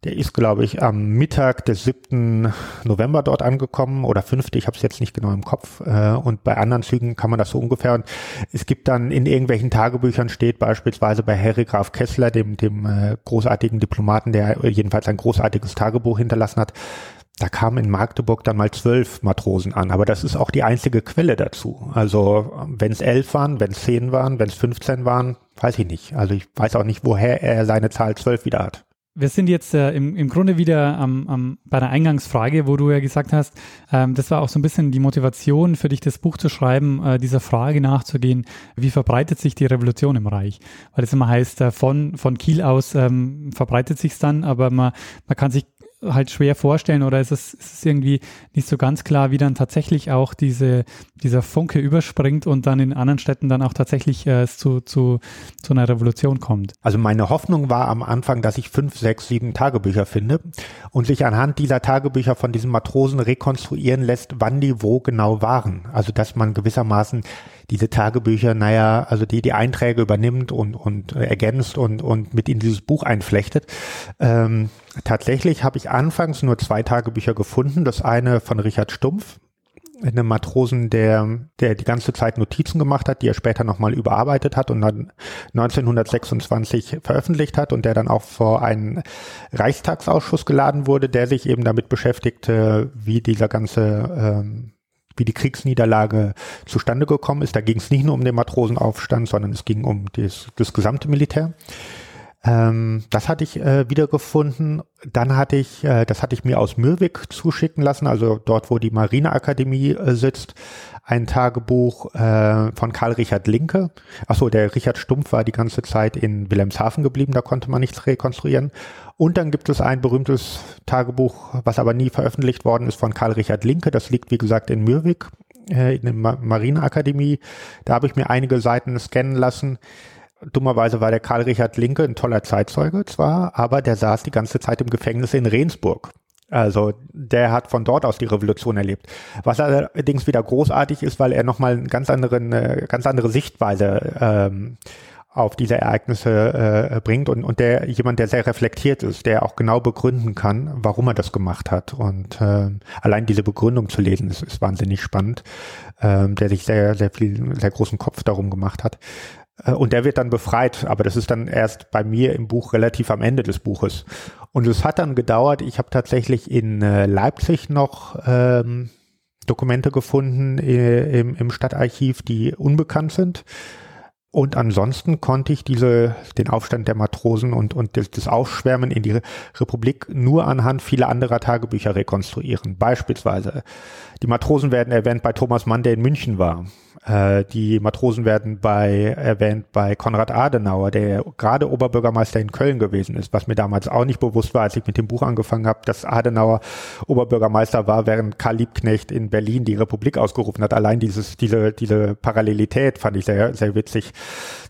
der ist, glaube ich, am Mittag des 7. November dort angekommen oder 5. Ich habe es jetzt nicht genau im Kopf. Äh, und bei anderen Zügen kann man das so ungefähr. Und es gibt dann in irgendwelchen Tagebüchern steht beispielsweise bei Harry Graf Kessler, dem, dem äh, großartigen Diplomaten, der jedenfalls ein großartiges Tagebuch hinterlassen hat, da kamen in Magdeburg dann mal zwölf Matrosen an, aber das ist auch die einzige Quelle dazu. Also wenn es elf waren, wenn es zehn waren, wenn es 15 waren, weiß ich nicht. Also ich weiß auch nicht, woher er seine Zahl zwölf wieder hat. Wir sind jetzt äh, im, im Grunde wieder am, am, bei der Eingangsfrage, wo du ja gesagt hast, ähm, das war auch so ein bisschen die Motivation für dich, das Buch zu schreiben, äh, dieser Frage nachzugehen, wie verbreitet sich die Revolution im Reich? Weil es immer heißt, äh, von, von Kiel aus ähm, verbreitet sich es dann, aber man, man kann sich halt schwer vorstellen oder ist es, ist es irgendwie nicht so ganz klar, wie dann tatsächlich auch diese, dieser Funke überspringt und dann in anderen Städten dann auch tatsächlich äh, zu, zu, zu einer Revolution kommt. Also meine Hoffnung war am Anfang, dass ich fünf, sechs, sieben Tagebücher finde und sich anhand dieser Tagebücher von diesen Matrosen rekonstruieren lässt, wann die wo genau waren. Also dass man gewissermaßen diese Tagebücher, naja, also die die Einträge übernimmt und, und äh, ergänzt und, und mit in dieses Buch einflechtet. Ähm, tatsächlich habe ich anfangs nur zwei Tagebücher gefunden. Das eine von Richard Stumpf, einem Matrosen, der, der die ganze Zeit Notizen gemacht hat, die er später nochmal überarbeitet hat und dann 1926 veröffentlicht hat und der dann auch vor einen Reichstagsausschuss geladen wurde, der sich eben damit beschäftigte, wie dieser ganze ähm, wie die Kriegsniederlage zustande gekommen ist. Da ging es nicht nur um den Matrosenaufstand, sondern es ging um das, das gesamte Militär. Ähm, das hatte ich äh, wiedergefunden. Dann hatte ich, äh, das hatte ich mir aus Mürwik zuschicken lassen, also dort, wo die Marineakademie äh, sitzt, ein Tagebuch äh, von Karl Richard Linke. Achso, der Richard Stumpf war die ganze Zeit in Wilhelmshaven geblieben, da konnte man nichts rekonstruieren. Und dann gibt es ein berühmtes Tagebuch, was aber nie veröffentlicht worden ist, von Karl Richard Linke. Das liegt, wie gesagt, in Mürwik, äh, in der Marineakademie. Da habe ich mir einige Seiten scannen lassen. Dummerweise war der Karl Richard Linke ein toller Zeitzeuge zwar, aber der saß die ganze Zeit im Gefängnis in Rendsburg. Also der hat von dort aus die Revolution erlebt. Was allerdings wieder großartig ist, weil er nochmal eine ganz, anderen, äh, ganz andere Sichtweise ähm, auf diese Ereignisse äh, bringt und, und der jemand, der sehr reflektiert ist, der auch genau begründen kann, warum er das gemacht hat. Und äh, allein diese Begründung zu lesen, ist, ist wahnsinnig spannend, äh, der sich sehr, sehr viel, sehr großen Kopf darum gemacht hat. Äh, und der wird dann befreit, aber das ist dann erst bei mir im Buch relativ am Ende des Buches. Und es hat dann gedauert, ich habe tatsächlich in äh, Leipzig noch ähm, Dokumente gefunden äh, im, im Stadtarchiv, die unbekannt sind Und ansonsten konnte ich diese, den Aufstand der Matrosen und, und das, das Aufschwärmen in die Republik nur anhand vieler anderer Tagebücher rekonstruieren. Beispielsweise, die Matrosen werden erwähnt bei Thomas Mann, der in München war. Äh, die Matrosen werden bei, erwähnt bei Konrad Adenauer, der gerade Oberbürgermeister in Köln gewesen ist, was mir damals auch nicht bewusst war, als ich mit dem Buch angefangen habe, dass Adenauer Oberbürgermeister war, während Karl Liebknecht in Berlin die Republik ausgerufen hat. Allein dieses, diese, diese Parallelität fand ich sehr, sehr witzig.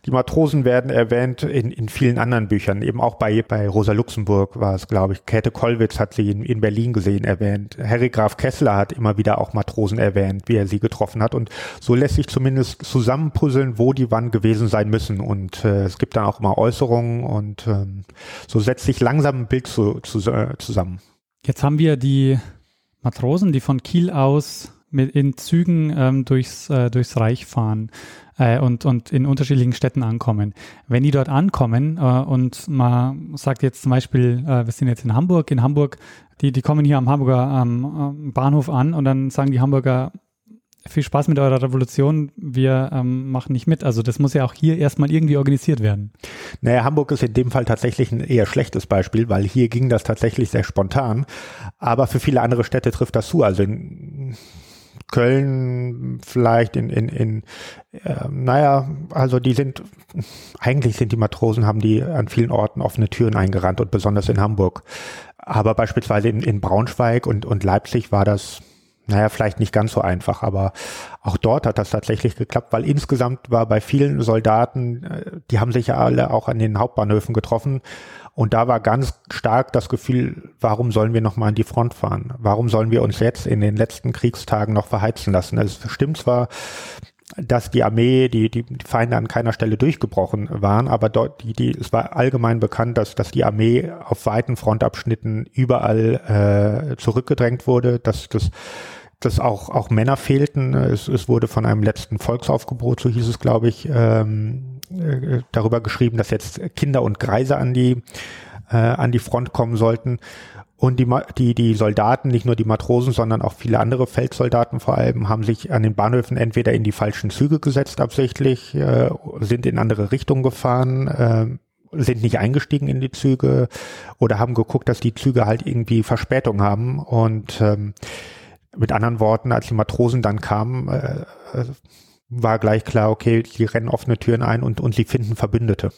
Die Matrosen werden erwähnt in, in vielen anderen Büchern, eben auch bei, bei Rosa Luxemburg war es, glaube ich. Käthe Kollwitz hat sie in, in Berlin gesehen erwähnt. Harry Graf Kessler hat immer wieder auch Matrosen erwähnt, wie er sie getroffen hat. Und so lässt sich zumindest zusammenpuzzeln, wo die wann gewesen sein müssen. Und äh, es gibt dann auch immer Äußerungen und ähm, so setzt sich langsam ein Bild zu, zu, äh, zusammen. Jetzt haben wir die Matrosen, die von Kiel aus mit in Zügen ähm, durchs, äh, durchs Reich fahren äh, und, und in unterschiedlichen Städten ankommen. Wenn die dort ankommen äh, und man sagt jetzt zum Beispiel, äh, wir sind jetzt in Hamburg, in Hamburg, die, die kommen hier am Hamburger ähm, Bahnhof an und dann sagen die Hamburger, viel Spaß mit eurer Revolution, wir ähm, machen nicht mit. Also das muss ja auch hier erstmal irgendwie organisiert werden. Naja, Hamburg ist in dem Fall tatsächlich ein eher schlechtes Beispiel, weil hier ging das tatsächlich sehr spontan. Aber für viele andere Städte trifft das zu. Also in Köln vielleicht in, in, in äh, naja, also die sind, eigentlich sind die Matrosen, haben die an vielen Orten offene Türen eingerannt und besonders in Hamburg. Aber beispielsweise in, in Braunschweig und, und Leipzig war das, naja, vielleicht nicht ganz so einfach, aber auch dort hat das tatsächlich geklappt, weil insgesamt war bei vielen Soldaten, äh, die haben sich ja alle auch an den Hauptbahnhöfen getroffen und da war ganz stark das Gefühl, warum sollen wir noch mal an die Front fahren? Warum sollen wir uns jetzt in den letzten Kriegstagen noch verheizen lassen? Es stimmt zwar, dass die Armee, die, die Feinde an keiner Stelle durchgebrochen waren, aber dort, die, die, es war allgemein bekannt, dass, dass die Armee auf weiten Frontabschnitten überall äh, zurückgedrängt wurde, dass das dass auch, auch Männer fehlten. Es, es wurde von einem letzten Volksaufgebot, so hieß es, glaube ich, ähm, äh, darüber geschrieben, dass jetzt Kinder und Greise an die, äh, an die Front kommen sollten. Und die, die, die Soldaten, nicht nur die Matrosen, sondern auch viele andere Feldsoldaten vor allem, haben sich an den Bahnhöfen entweder in die falschen Züge gesetzt absichtlich, äh, sind in andere Richtungen gefahren, äh, sind nicht eingestiegen in die Züge oder haben geguckt, dass die Züge halt irgendwie Verspätung haben. Und ähm, mit anderen Worten, als die Matrosen dann kamen, äh, äh war gleich klar, okay, sie rennen offene Türen ein und, und sie finden Verbündete.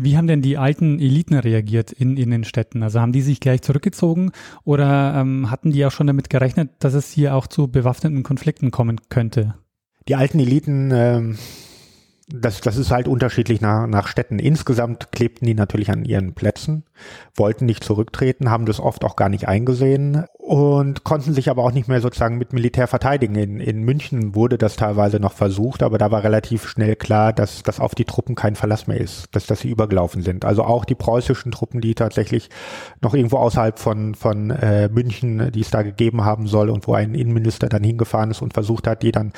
Wie haben denn die alten Eliten reagiert in, in den Städten? Also haben die sich gleich zurückgezogen oder ähm, hatten die auch schon damit gerechnet, dass es hier auch zu bewaffneten Konflikten kommen könnte? Die alten Eliten ähm, das, das ist halt unterschiedlich nach, nach Städten. Insgesamt klebten die natürlich an ihren Plätzen, wollten nicht zurücktreten, haben das oft auch gar nicht eingesehen und konnten sich aber auch nicht mehr sozusagen mit Militär verteidigen. In, in München wurde das teilweise noch versucht, aber da war relativ schnell klar, dass, dass auf die Truppen kein Verlass mehr ist, dass, dass sie übergelaufen sind. Also auch die preußischen Truppen, die tatsächlich noch irgendwo außerhalb von, von äh, München, die es da gegeben haben soll und wo ein Innenminister dann hingefahren ist und versucht hat, die dann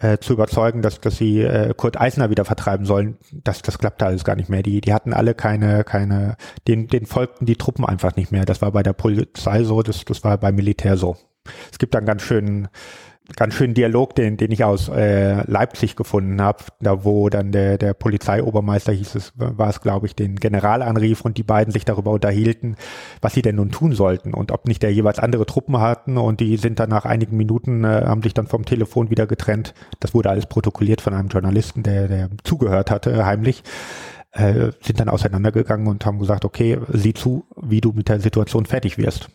äh, zu überzeugen, dass, dass sie äh, Kurt Eisner wieder vertreiben sollen, das, das klappte alles gar nicht mehr. Die, die hatten alle keine, keine, den, den folgten die Truppen einfach nicht mehr. Das war bei der Polizei so, das, das war beim Militär so. Es gibt dann ganz schönen ganz schönen Dialog, den, den ich aus äh, Leipzig gefunden habe, da wo dann der, der Polizeiobermeister hieß es, war es, glaube ich, den General anrief und die beiden sich darüber unterhielten, was sie denn nun tun sollten und ob nicht der jeweils andere Truppen hatten und die sind dann nach einigen Minuten, äh, haben sich dann vom Telefon wieder getrennt. Das wurde alles protokolliert von einem Journalisten, der, der zugehört hatte, heimlich. Äh, sind dann auseinandergegangen und haben gesagt, okay, sieh zu, wie du mit der Situation fertig wirst.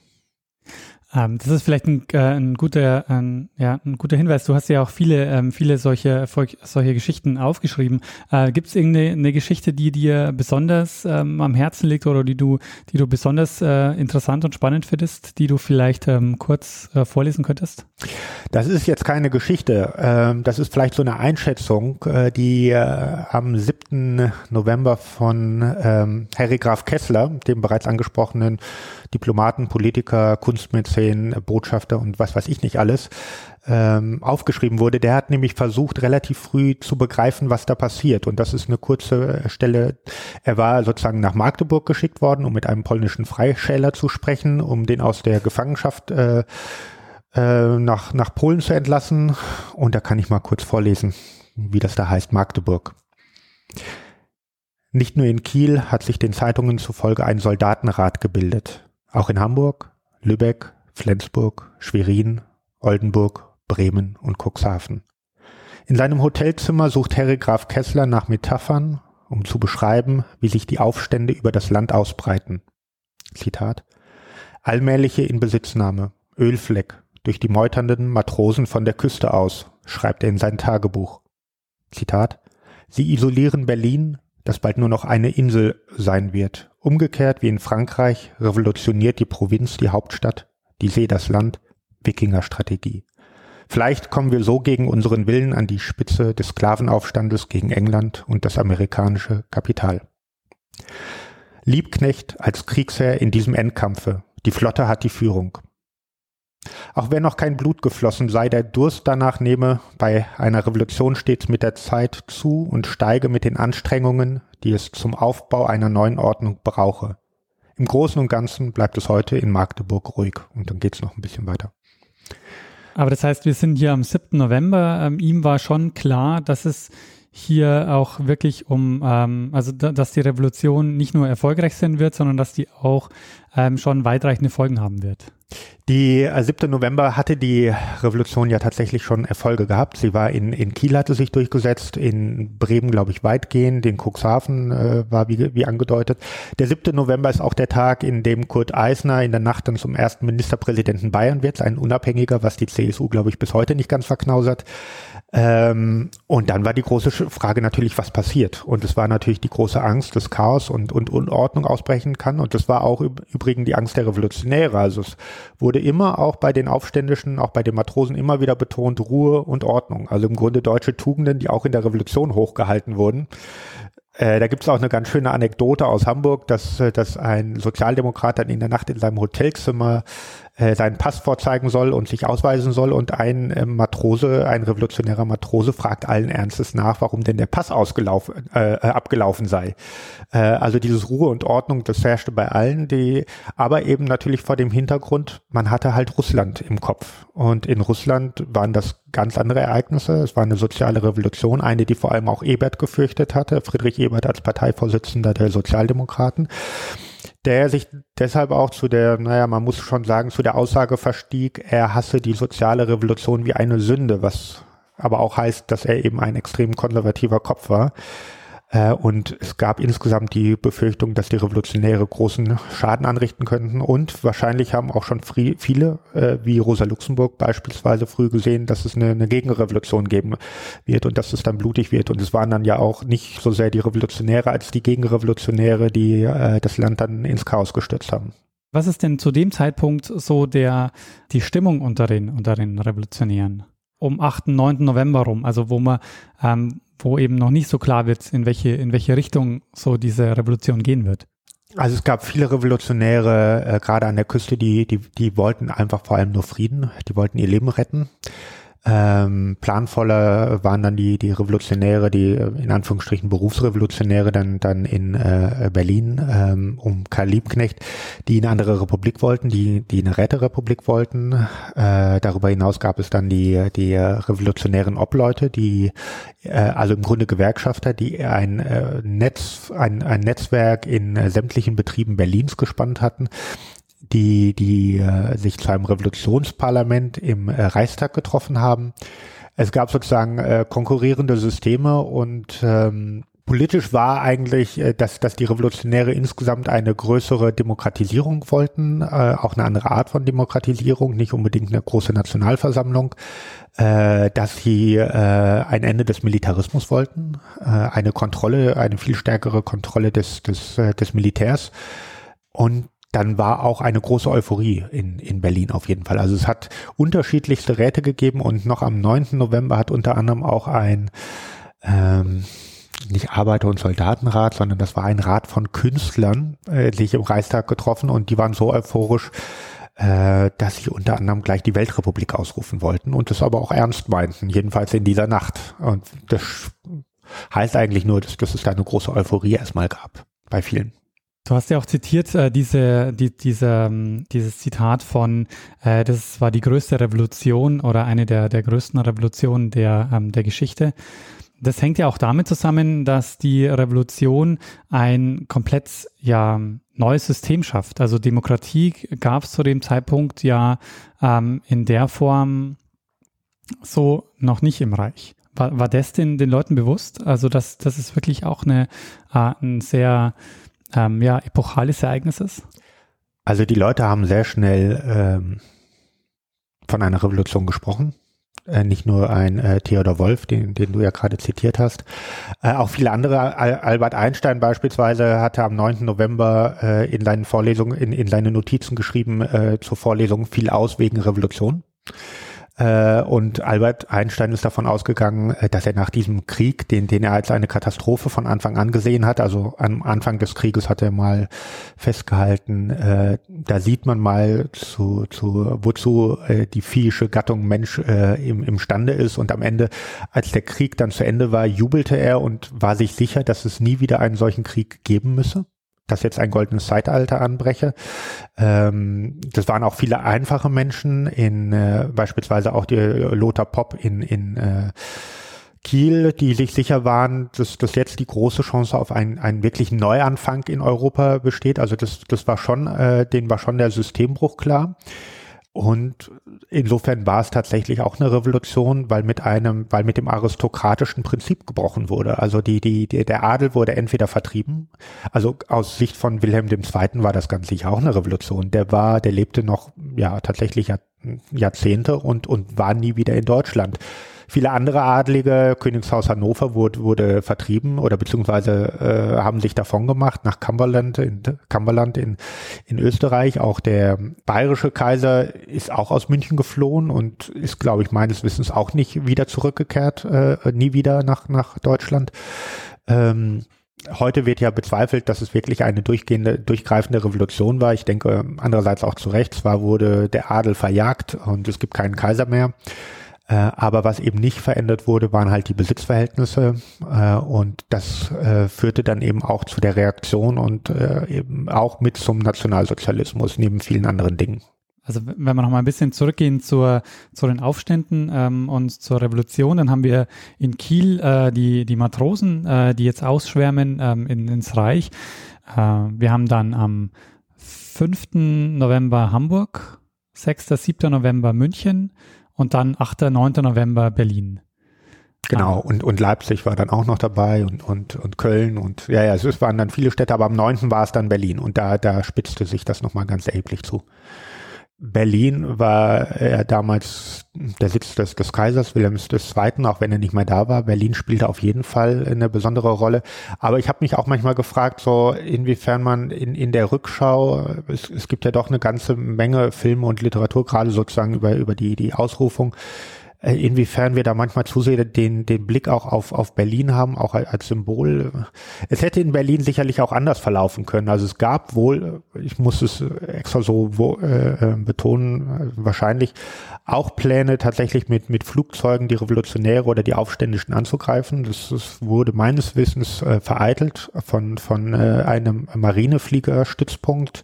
Ähm, das ist vielleicht ein, äh, ein guter, ein, ja, ein guter Hinweis. Du hast ja auch viele, ähm, viele solche, solche Geschichten aufgeschrieben. Äh, Gibt es irgendeine eine Geschichte, die dir besonders ähm, am Herzen liegt oder die du, die du besonders äh, interessant und spannend findest, die du vielleicht ähm, kurz äh, vorlesen könntest? Das ist jetzt keine Geschichte. Ähm, das ist vielleicht so eine Einschätzung, äh, die äh, am 7. November von ähm, Harry Graf Kessler, dem bereits angesprochenen Diplomaten, Politiker, Kunstmäzen, Botschafter und was weiß ich nicht alles, ähm, aufgeschrieben wurde. Der hat nämlich versucht, relativ früh zu begreifen, was da passiert. Und das ist eine kurze Stelle. Er war sozusagen nach Magdeburg geschickt worden, um mit einem polnischen Freischäler zu sprechen, um den aus der Gefangenschaft äh, äh, nach, nach Polen zu entlassen. Und da kann ich mal kurz vorlesen, wie das da heißt, Magdeburg. Nicht nur in Kiel hat sich den Zeitungen zufolge ein Soldatenrat gebildet. Auch in Hamburg, Lübeck, Flensburg, Schwerin, Oldenburg, Bremen und Cuxhaven. In seinem Hotelzimmer sucht Harry Graf Kessler nach Metaphern, um zu beschreiben, wie sich die Aufstände über das Land ausbreiten. Zitat. Allmähliche Inbesitznahme, Ölfleck, durch die meuternden Matrosen von der Küste aus, schreibt er in sein Tagebuch. Zitat. Sie isolieren Berlin, das bald nur noch eine Insel sein wird. Umgekehrt wie in Frankreich revolutioniert die Provinz die Hauptstadt, die See das Land, Wikingerstrategie. Vielleicht kommen wir so gegen unseren Willen an die Spitze des Sklavenaufstandes gegen England und das amerikanische Kapital. Liebknecht als Kriegsherr in diesem Endkampfe. Die Flotte hat die Führung. Auch wenn noch kein Blut geflossen sei, der Durst danach nehme bei einer Revolution stets mit der Zeit zu und steige mit den Anstrengungen, die es zum Aufbau einer neuen Ordnung brauche. Im Großen und Ganzen bleibt es heute in Magdeburg ruhig. Und dann geht es noch ein bisschen weiter. Aber das heißt, wir sind hier am 7. November. Ähm, ihm war schon klar, dass es hier auch wirklich um, ähm, also da, dass die Revolution nicht nur erfolgreich sein wird, sondern dass die auch ähm, schon weitreichende Folgen haben wird. Die äh, 7. November hatte die Revolution ja tatsächlich schon Erfolge gehabt. Sie war in, in Kiel hatte sich durchgesetzt, in Bremen, glaube ich, weitgehend, in Cuxhaven äh, war wie, wie angedeutet. Der 7. November ist auch der Tag, in dem Kurt Eisner in der Nacht dann zum ersten Ministerpräsidenten Bayern wird, ein Unabhängiger, was die CSU, glaube ich, bis heute nicht ganz verknausert. Ähm, und dann war die große Frage natürlich, was passiert. Und es war natürlich die große Angst, dass Chaos und, und Unordnung ausbrechen kann. Und das war auch übrigens die Angst der Revolutionäre. Also es wurde immer auch bei den Aufständischen, auch bei den Matrosen immer wieder betont, Ruhe und Ordnung. Also im Grunde deutsche Tugenden, die auch in der Revolution hochgehalten wurden. Äh, da gibt es auch eine ganz schöne Anekdote aus Hamburg, dass, äh, dass ein Sozialdemokrat dann in der Nacht in seinem Hotelzimmer äh, seinen Pass vorzeigen soll und sich ausweisen soll und ein äh, Matrose, ein revolutionärer Matrose fragt allen Ernstes nach, warum denn der Pass ausgelaufen, äh, äh, abgelaufen sei. Äh, also dieses Ruhe und Ordnung, das herrschte bei allen, die, aber eben natürlich vor dem Hintergrund, man hatte halt Russland im Kopf und in Russland waren das ganz andere Ereignisse. Es war eine soziale Revolution, eine, die vor allem auch Ebert gefürchtet hatte, Friedrich Ebert als Parteivorsitzender der Sozialdemokraten der sich deshalb auch zu der, naja, man muss schon sagen, zu der Aussage verstieg, er hasse die soziale Revolution wie eine Sünde, was aber auch heißt, dass er eben ein extrem konservativer Kopf war. Äh, und es gab insgesamt die Befürchtung, dass die Revolutionäre großen Schaden anrichten könnten. Und wahrscheinlich haben auch schon viele, äh, wie Rosa Luxemburg beispielsweise, früh gesehen, dass es eine, Gegenrevolution geben wird und dass es dann blutig wird. Und es waren dann ja auch nicht so sehr die Revolutionäre als die Gegenrevolutionäre, die äh, das Land dann ins Chaos gestürzt haben. Was ist denn zu dem Zeitpunkt so der, die Stimmung unter den, unter den Revolutionären? Um 8., 9. November rum, also wo man, ähm, wo eben noch nicht so klar wird, in welche, in welche Richtung so diese Revolution gehen wird. Also es gab viele Revolutionäre, äh, gerade an der Küste, die, die, die wollten einfach vor allem nur Frieden, die wollten ihr Leben retten. Ähm, planvoller waren dann die, die Revolutionäre, die äh, in Anführungsstrichen Berufsrevolutionäre dann, dann in äh, Berlin ähm, um Karl Liebknecht, die eine andere Republik wollten, die, die eine Räterepublik wollten. Äh, darüber hinaus gab es dann die, die revolutionären Obleute, die äh, also im Grunde Gewerkschafter, die ein äh, Netz, ein, ein Netzwerk in äh, sämtlichen Betrieben Berlins gespannt hatten, die, die äh, sich zu einem Revolutionsparlament im äh, Reichstag getroffen haben. Es gab sozusagen äh, konkurrierende Systeme und ähm, politisch war eigentlich, äh, dass, dass die Revolutionäre insgesamt eine größere Demokratisierung wollten, äh, auch eine andere Art von Demokratisierung, nicht unbedingt eine große Nationalversammlung, äh, dass sie äh, ein Ende des Militarismus wollten, äh, eine Kontrolle, eine viel stärkere Kontrolle des, des, äh, des Militärs. Und dann war auch eine große Euphorie in, in Berlin auf jeden Fall. Also es hat unterschiedlichste Räte gegeben und noch am 9. November hat unter anderem auch ein ähm, nicht Arbeiter- und Soldatenrat, sondern das war ein Rat von Künstlern, äh, sich im Reichstag getroffen und die waren so euphorisch, äh, dass sie unter anderem gleich die Weltrepublik ausrufen wollten und das aber auch ernst meinten, jedenfalls in dieser Nacht. Und das heißt eigentlich nur, dass, dass es da eine große Euphorie erstmal gab bei vielen. Du hast ja auch zitiert äh, diese, die, diese, ähm, dieses Zitat von, äh, das war die größte Revolution oder eine der, der größten Revolutionen der, ähm, der Geschichte. das hängt ja auch damit zusammen, dass die Revolution ein komplett ja, neues System schafft. Also Demokratie gab es zu dem Zeitpunkt ja ähm, in der Form so noch nicht im Reich. War, war das den, den Leuten bewusst? Also, dass, dass es wirklich auch eine, äh, ein sehr ähm, ja, epochales Ereignis ist? Also die Leute haben sehr schnell ähm, von einer Revolution gesprochen. Äh, nicht nur ein äh, Theodor Wolf, den, den du ja gerade zitiert hast. Äh, auch viele andere, Al Albert Einstein beispielsweise hatte am 9. November äh, in seinen Vorlesungen, in, in seine Notizen geschrieben äh, zur Vorlesung viel aus wegen Revolution. Äh, und Albert Einstein ist davon ausgegangen, äh, dass er nach diesem Krieg, den, den er als eine Katastrophe von Anfang an gesehen hat, also am Anfang des Krieges hat er mal festgehalten, äh, da sieht man mal zu, zu wozu die viehische Gattung Mensch äh, im, imstande ist. Und am Ende, als der Krieg dann zu Ende war, jubelte er und war sich sicher, dass es nie wieder einen solchen Krieg geben müsse dass jetzt ein goldenes Zeitalter anbreche. Ähm, das waren auch viele einfache Menschen, in äh, beispielsweise auch die Lothar Popp in, in äh, Kiel, die sich sicher waren, dass, dass jetzt die große Chance auf einen, einen wirklichen Neuanfang in Europa besteht. Also das, das war schon, äh, denen war schon der Systembruch klar. Und insofern war es tatsächlich auch eine Revolution, weil mit einem, weil mit dem aristokratischen Prinzip gebrochen wurde. Also die, die, der Adel wurde entweder vertrieben. Also aus Sicht von Wilhelm II. war das ganz sicher auch eine Revolution. Der war, der lebte noch, ja, tatsächlich Jahrzehnte und, und war nie wieder in Deutschland. Viele andere Adlige, Königshaus Hannover wurde, wurde vertrieben oder beziehungsweise äh, haben sich davon gemacht nach Cumberland in, Cumberland in, in Österreich. Auch der bayerische Kaiser ist auch aus München geflohen und ist, glaube ich, meines Wissens auch nicht wieder zurückgekehrt, äh, nie wieder nach, nach Deutschland. Ähm, Heute wird ja bezweifelt, dass es wirklich eine durchgehende, durchgreifende Revolution war. Ich denke andererseits auch zu Recht. Zwar wurde der Adel verjagt und es gibt keinen Kaiser mehr. Äh, aber was eben nicht verändert wurde, waren halt die Besitzverhältnisse äh, und das äh, führte dann eben auch zu der Reaktion und äh, eben auch mit zum Nationalsozialismus neben vielen anderen Dingen. Also wenn wir noch mal ein bisschen zurückgehen zur, zu den Aufständen ähm, und zur Revolution, dann haben wir in Kiel äh, die, die Matrosen, äh, die jetzt ausschwärmen ähm, in, ins Reich. Äh, wir haben dann am 5. November Hamburg, 6. 7. November München, und dann 8. 9. November Berlin. Genau, ah. und, und Leipzig war dann auch noch dabei und, und, und Köln und ja, ja, es waren dann viele Städte, aber am 9. war es dann Berlin und da, da spitzte sich das nochmal ganz erheblich zu. Berlin war äh, damals der Sitz des, des Kaisers Wilhelms II., auch wenn er nicht mehr da war. Berlin spielte auf jeden Fall eine besondere Rolle. Aber ich habe mich auch manchmal gefragt, so inwiefern man in, in der Rückschau, es, es gibt ja doch eine ganze Menge Filme und Literatur, gerade sozusagen über, über die, die Ausrufung, inwiefern wir da manchmal zu sehr den, den Blick auch auf, auf Berlin haben, auch als Symbol. Es hätte in Berlin sicherlich auch anders verlaufen können. Also es gab wohl, ich muss es extra so wo, äh, äh betonen, wahrscheinlich auch Pläne tatsächlich mit, mit Flugzeugen die Revolutionäre oder die Aufständischen anzugreifen. Das, das wurde meines Wissens äh, vereitelt von, von äh, einem Marinefliegerstützpunkt,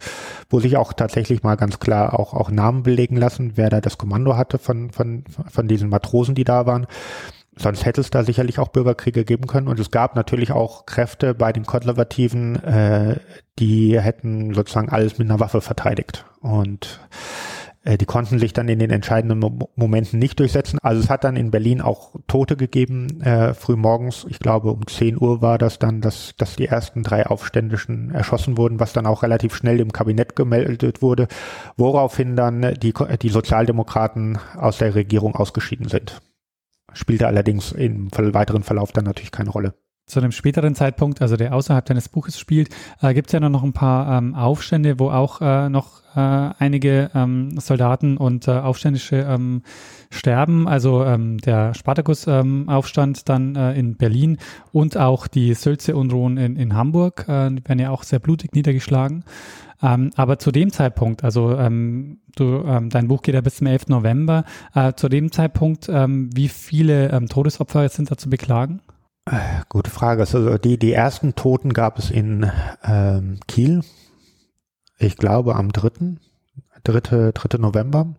wo sich auch tatsächlich mal ganz klar auch, auch Namen belegen lassen, wer da das Kommando hatte von, von, von diesen Matrosen, die da waren. Sonst hätte es da sicherlich auch Bürgerkriege geben können. Und es gab natürlich auch Kräfte bei den Konservativen, äh, die hätten sozusagen alles mit einer Waffe verteidigt. Und die konnten sich dann in den entscheidenden Mo Momenten nicht durchsetzen. Also es hat dann in Berlin auch Tote gegeben, äh, früh morgens. Ich glaube, um 10 Uhr war das dann, dass, dass die ersten drei Aufständischen erschossen wurden, was dann auch relativ schnell im Kabinett gemeldet wurde, woraufhin dann die, die Sozialdemokraten aus der Regierung ausgeschieden sind. Spielte allerdings im weiteren Verlauf dann natürlich keine Rolle zu einem späteren Zeitpunkt, also der außerhalb deines Buches spielt, äh, gibt es ja noch ein paar ähm, Aufstände, wo auch äh, noch äh, einige ähm, Soldaten und äh, Aufständische ähm, sterben. Also ähm, der Spartakus-Aufstand dann äh, in Berlin und auch die Sülze-Unruhen in, in Hamburg, äh, werden ja auch sehr blutig niedergeschlagen. Ähm, aber zu dem Zeitpunkt, also ähm, du, dein Buch geht ja bis zum 11. November, äh, zu dem Zeitpunkt, wie viele Todesopfer sind da zu beklagen? Gute Frage. Also die, die ersten Toten gab es in ähm, Kiel, ich glaube am 3. 3. 3. November.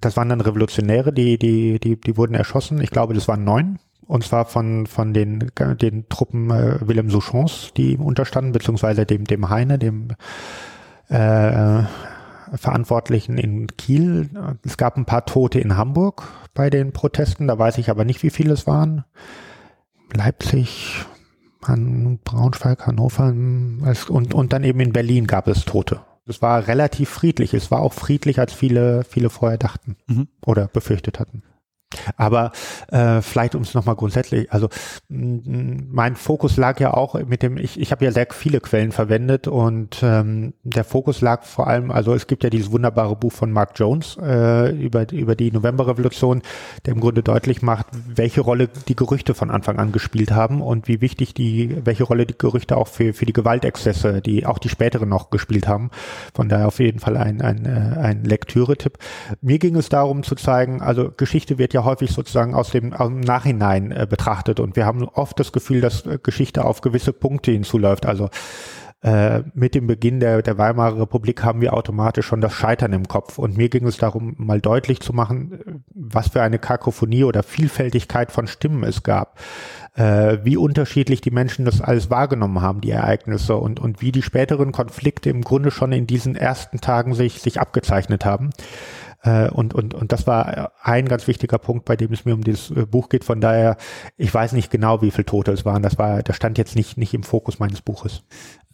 Das waren dann Revolutionäre, die, die, die, die wurden erschossen. Ich glaube, das waren neun. und zwar von, von den, den Truppen äh, Willem Souchons, die ihm unterstanden, beziehungsweise dem, dem Heine, dem äh, Verantwortlichen in Kiel. Es gab ein paar Tote in Hamburg bei den Protesten, da weiß ich aber nicht, wie viele es waren. Leipzig, Han Braunschweig, Hannover und, und dann eben in Berlin gab es Tote. Es war relativ friedlich. Es war auch friedlich, als viele, viele vorher dachten mhm. oder befürchtet hatten. Aber äh, vielleicht um es nochmal grundsätzlich, also mein Fokus lag ja auch mit dem, ich, ich habe ja sehr viele Quellen verwendet und ähm, der Fokus lag vor allem, also es gibt ja dieses wunderbare Buch von Mark Jones äh, über, über die Novemberrevolution, der im Grunde deutlich macht, welche Rolle die Gerüchte von Anfang an gespielt haben und wie wichtig die, welche Rolle die Gerüchte auch für, für die Gewaltexzesse, die auch die späteren noch gespielt haben. Von daher auf jeden Fall ein, ein, äh, ein Lektüre-Tipp. Mir ging es darum zu zeigen, also Geschichte wird ja häufig sozusagen aus dem, aus dem Nachhinein äh, betrachtet und wir haben oft das Gefühl, dass äh, Geschichte auf gewisse Punkte hinzuläuft. Also äh, mit dem Beginn der, der Weimarer Republik haben wir automatisch schon das Scheitern im Kopf. Und mir ging es darum, mal deutlich zu machen, äh, was für eine Kakophonie oder Vielfältigkeit von Stimmen es gab. Äh, wie unterschiedlich die Menschen das alles wahrgenommen haben, die Ereignisse und, und wie die späteren Konflikte im Grunde schon in diesen ersten Tagen sich, sich abgezeichnet haben. Äh, und, und, und das war ein ganz wichtiger Punkt, bei dem es mir um dieses äh, Buch geht. Von daher, ich weiß nicht genau, wie viele Tote es waren. Das war, das stand jetzt nicht, nicht im Fokus meines Buches.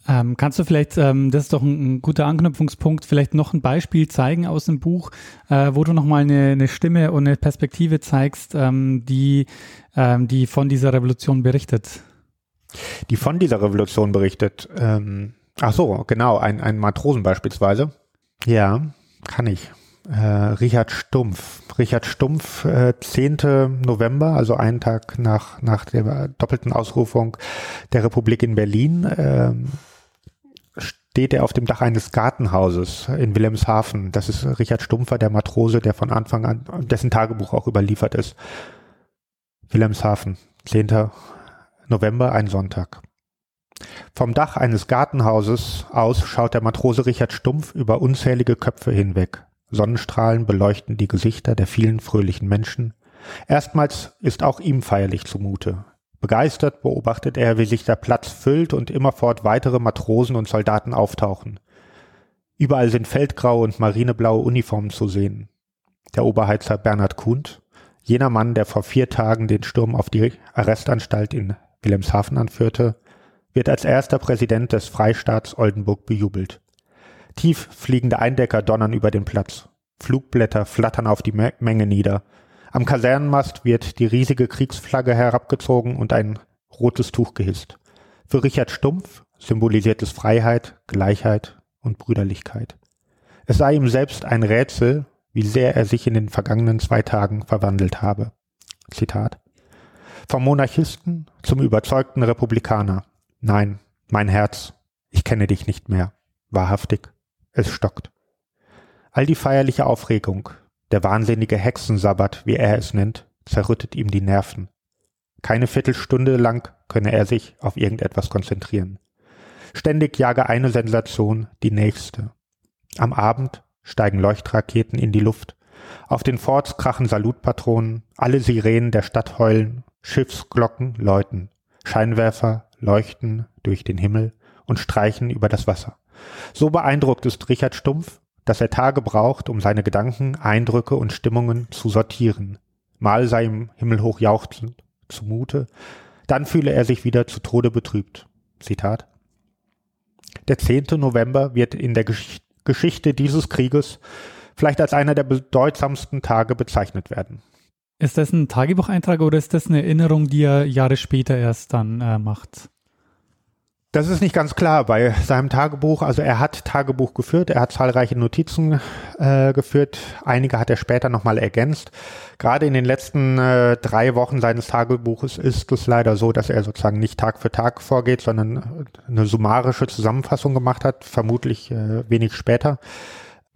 Ähm, kannst du vielleicht, ähm, das ist doch ein, ein, guter Anknüpfungspunkt, vielleicht noch ein Beispiel zeigen aus dem Buch, äh, wo du nochmal eine, eine Stimme und eine Perspektive zeigst, ähm, die, ähm, die von dieser Revolution berichtet? Die von dieser Revolution berichtet. Ähm, ach so, genau, ein, ein Matrosen beispielsweise. Ja, kann ich äh, Richard Stumpf. Richard Stumpf, äh, 10. November, also einen Tag nach, nach der doppelten Ausrufung der Republik in Berlin, äh, steht er auf dem Dach eines Gartenhauses in Wilhelmshaven. Das ist Richard Stumpfer, der Matrose, der von Anfang an, dessen Tagebuch auch überliefert ist. Wilhelmshaven, 10. November, ein Sonntag. Vom Dach eines Gartenhauses aus schaut der Matrose Richard Stumpf über unzählige Köpfe hinweg. Sonnenstrahlen beleuchten die Gesichter der vielen fröhlichen Menschen. Erstmals ist auch ihm feierlich zumute. Begeistert beobachtet er, wie sich der Platz füllt und immerfort weitere Matrosen und Soldaten auftauchen. Überall sind feldgraue und marineblaue Uniformen zu sehen. Der Oberheizer Bernhard Kuhnt, jener Mann, der vor vier Tagen den Sturm auf die Arrestanstalt in Wilhelmshaven anführte, wird als erster Präsident des Freistaats Oldenburg bejubelt. Tief fliegende Eindecker donnern über den Platz. Flugblätter flattern auf die Menge nieder. Am Kasernenmast wird die riesige Kriegsflagge herabgezogen und ein rotes Tuch gehisst. Für Richard Stumpf symbolisiert es Freiheit, Gleichheit und Brüderlichkeit. Es sei ihm selbst ein Rätsel, wie sehr er sich in den vergangenen zwei Tagen verwandelt habe. Zitat. Vom Monarchisten zum überzeugten Republikaner. Nein, mein Herz, ich kenne dich nicht mehr. Wahrhaftig, es stockt. All die feierliche Aufregung, der wahnsinnige Hexensabbat, wie er es nennt, zerrüttet ihm die Nerven. Keine Viertelstunde lang könne er sich auf irgendetwas konzentrieren. Ständig jage eine Sensation die nächste. Am Abend steigen Leuchtraketen in die Luft. Auf den Forts krachen Salutpatronen, alle Sirenen der Stadt heulen, Schiffsglocken läuten, Scheinwerfer leuchten durch den Himmel und streichen über das Wasser. So beeindruckt ist Richard Stumpf, dass er Tage braucht, um seine Gedanken, Eindrücke und Stimmungen zu sortieren. Mal sei ihm himmelhoch jauchzend zumute, dann fühle er sich wieder zu Tode betrübt. Zitat. Der 10. November wird in der Gesch Geschichte dieses Krieges vielleicht als einer der bedeutsamsten Tage bezeichnet werden. Ist das ein Tagebucheintrag oder ist das eine Erinnerung, die er Jahre später erst dann äh, macht? Das ist nicht ganz klar bei seinem Tagebuch. Also er hat Tagebuch geführt, er hat zahlreiche Notizen äh, geführt. Einige hat er später nochmal ergänzt. Gerade in den letzten äh, drei Wochen seines Tagebuches ist es leider so, dass er sozusagen nicht Tag für Tag vorgeht, sondern eine summarische Zusammenfassung gemacht hat, vermutlich äh, wenig später.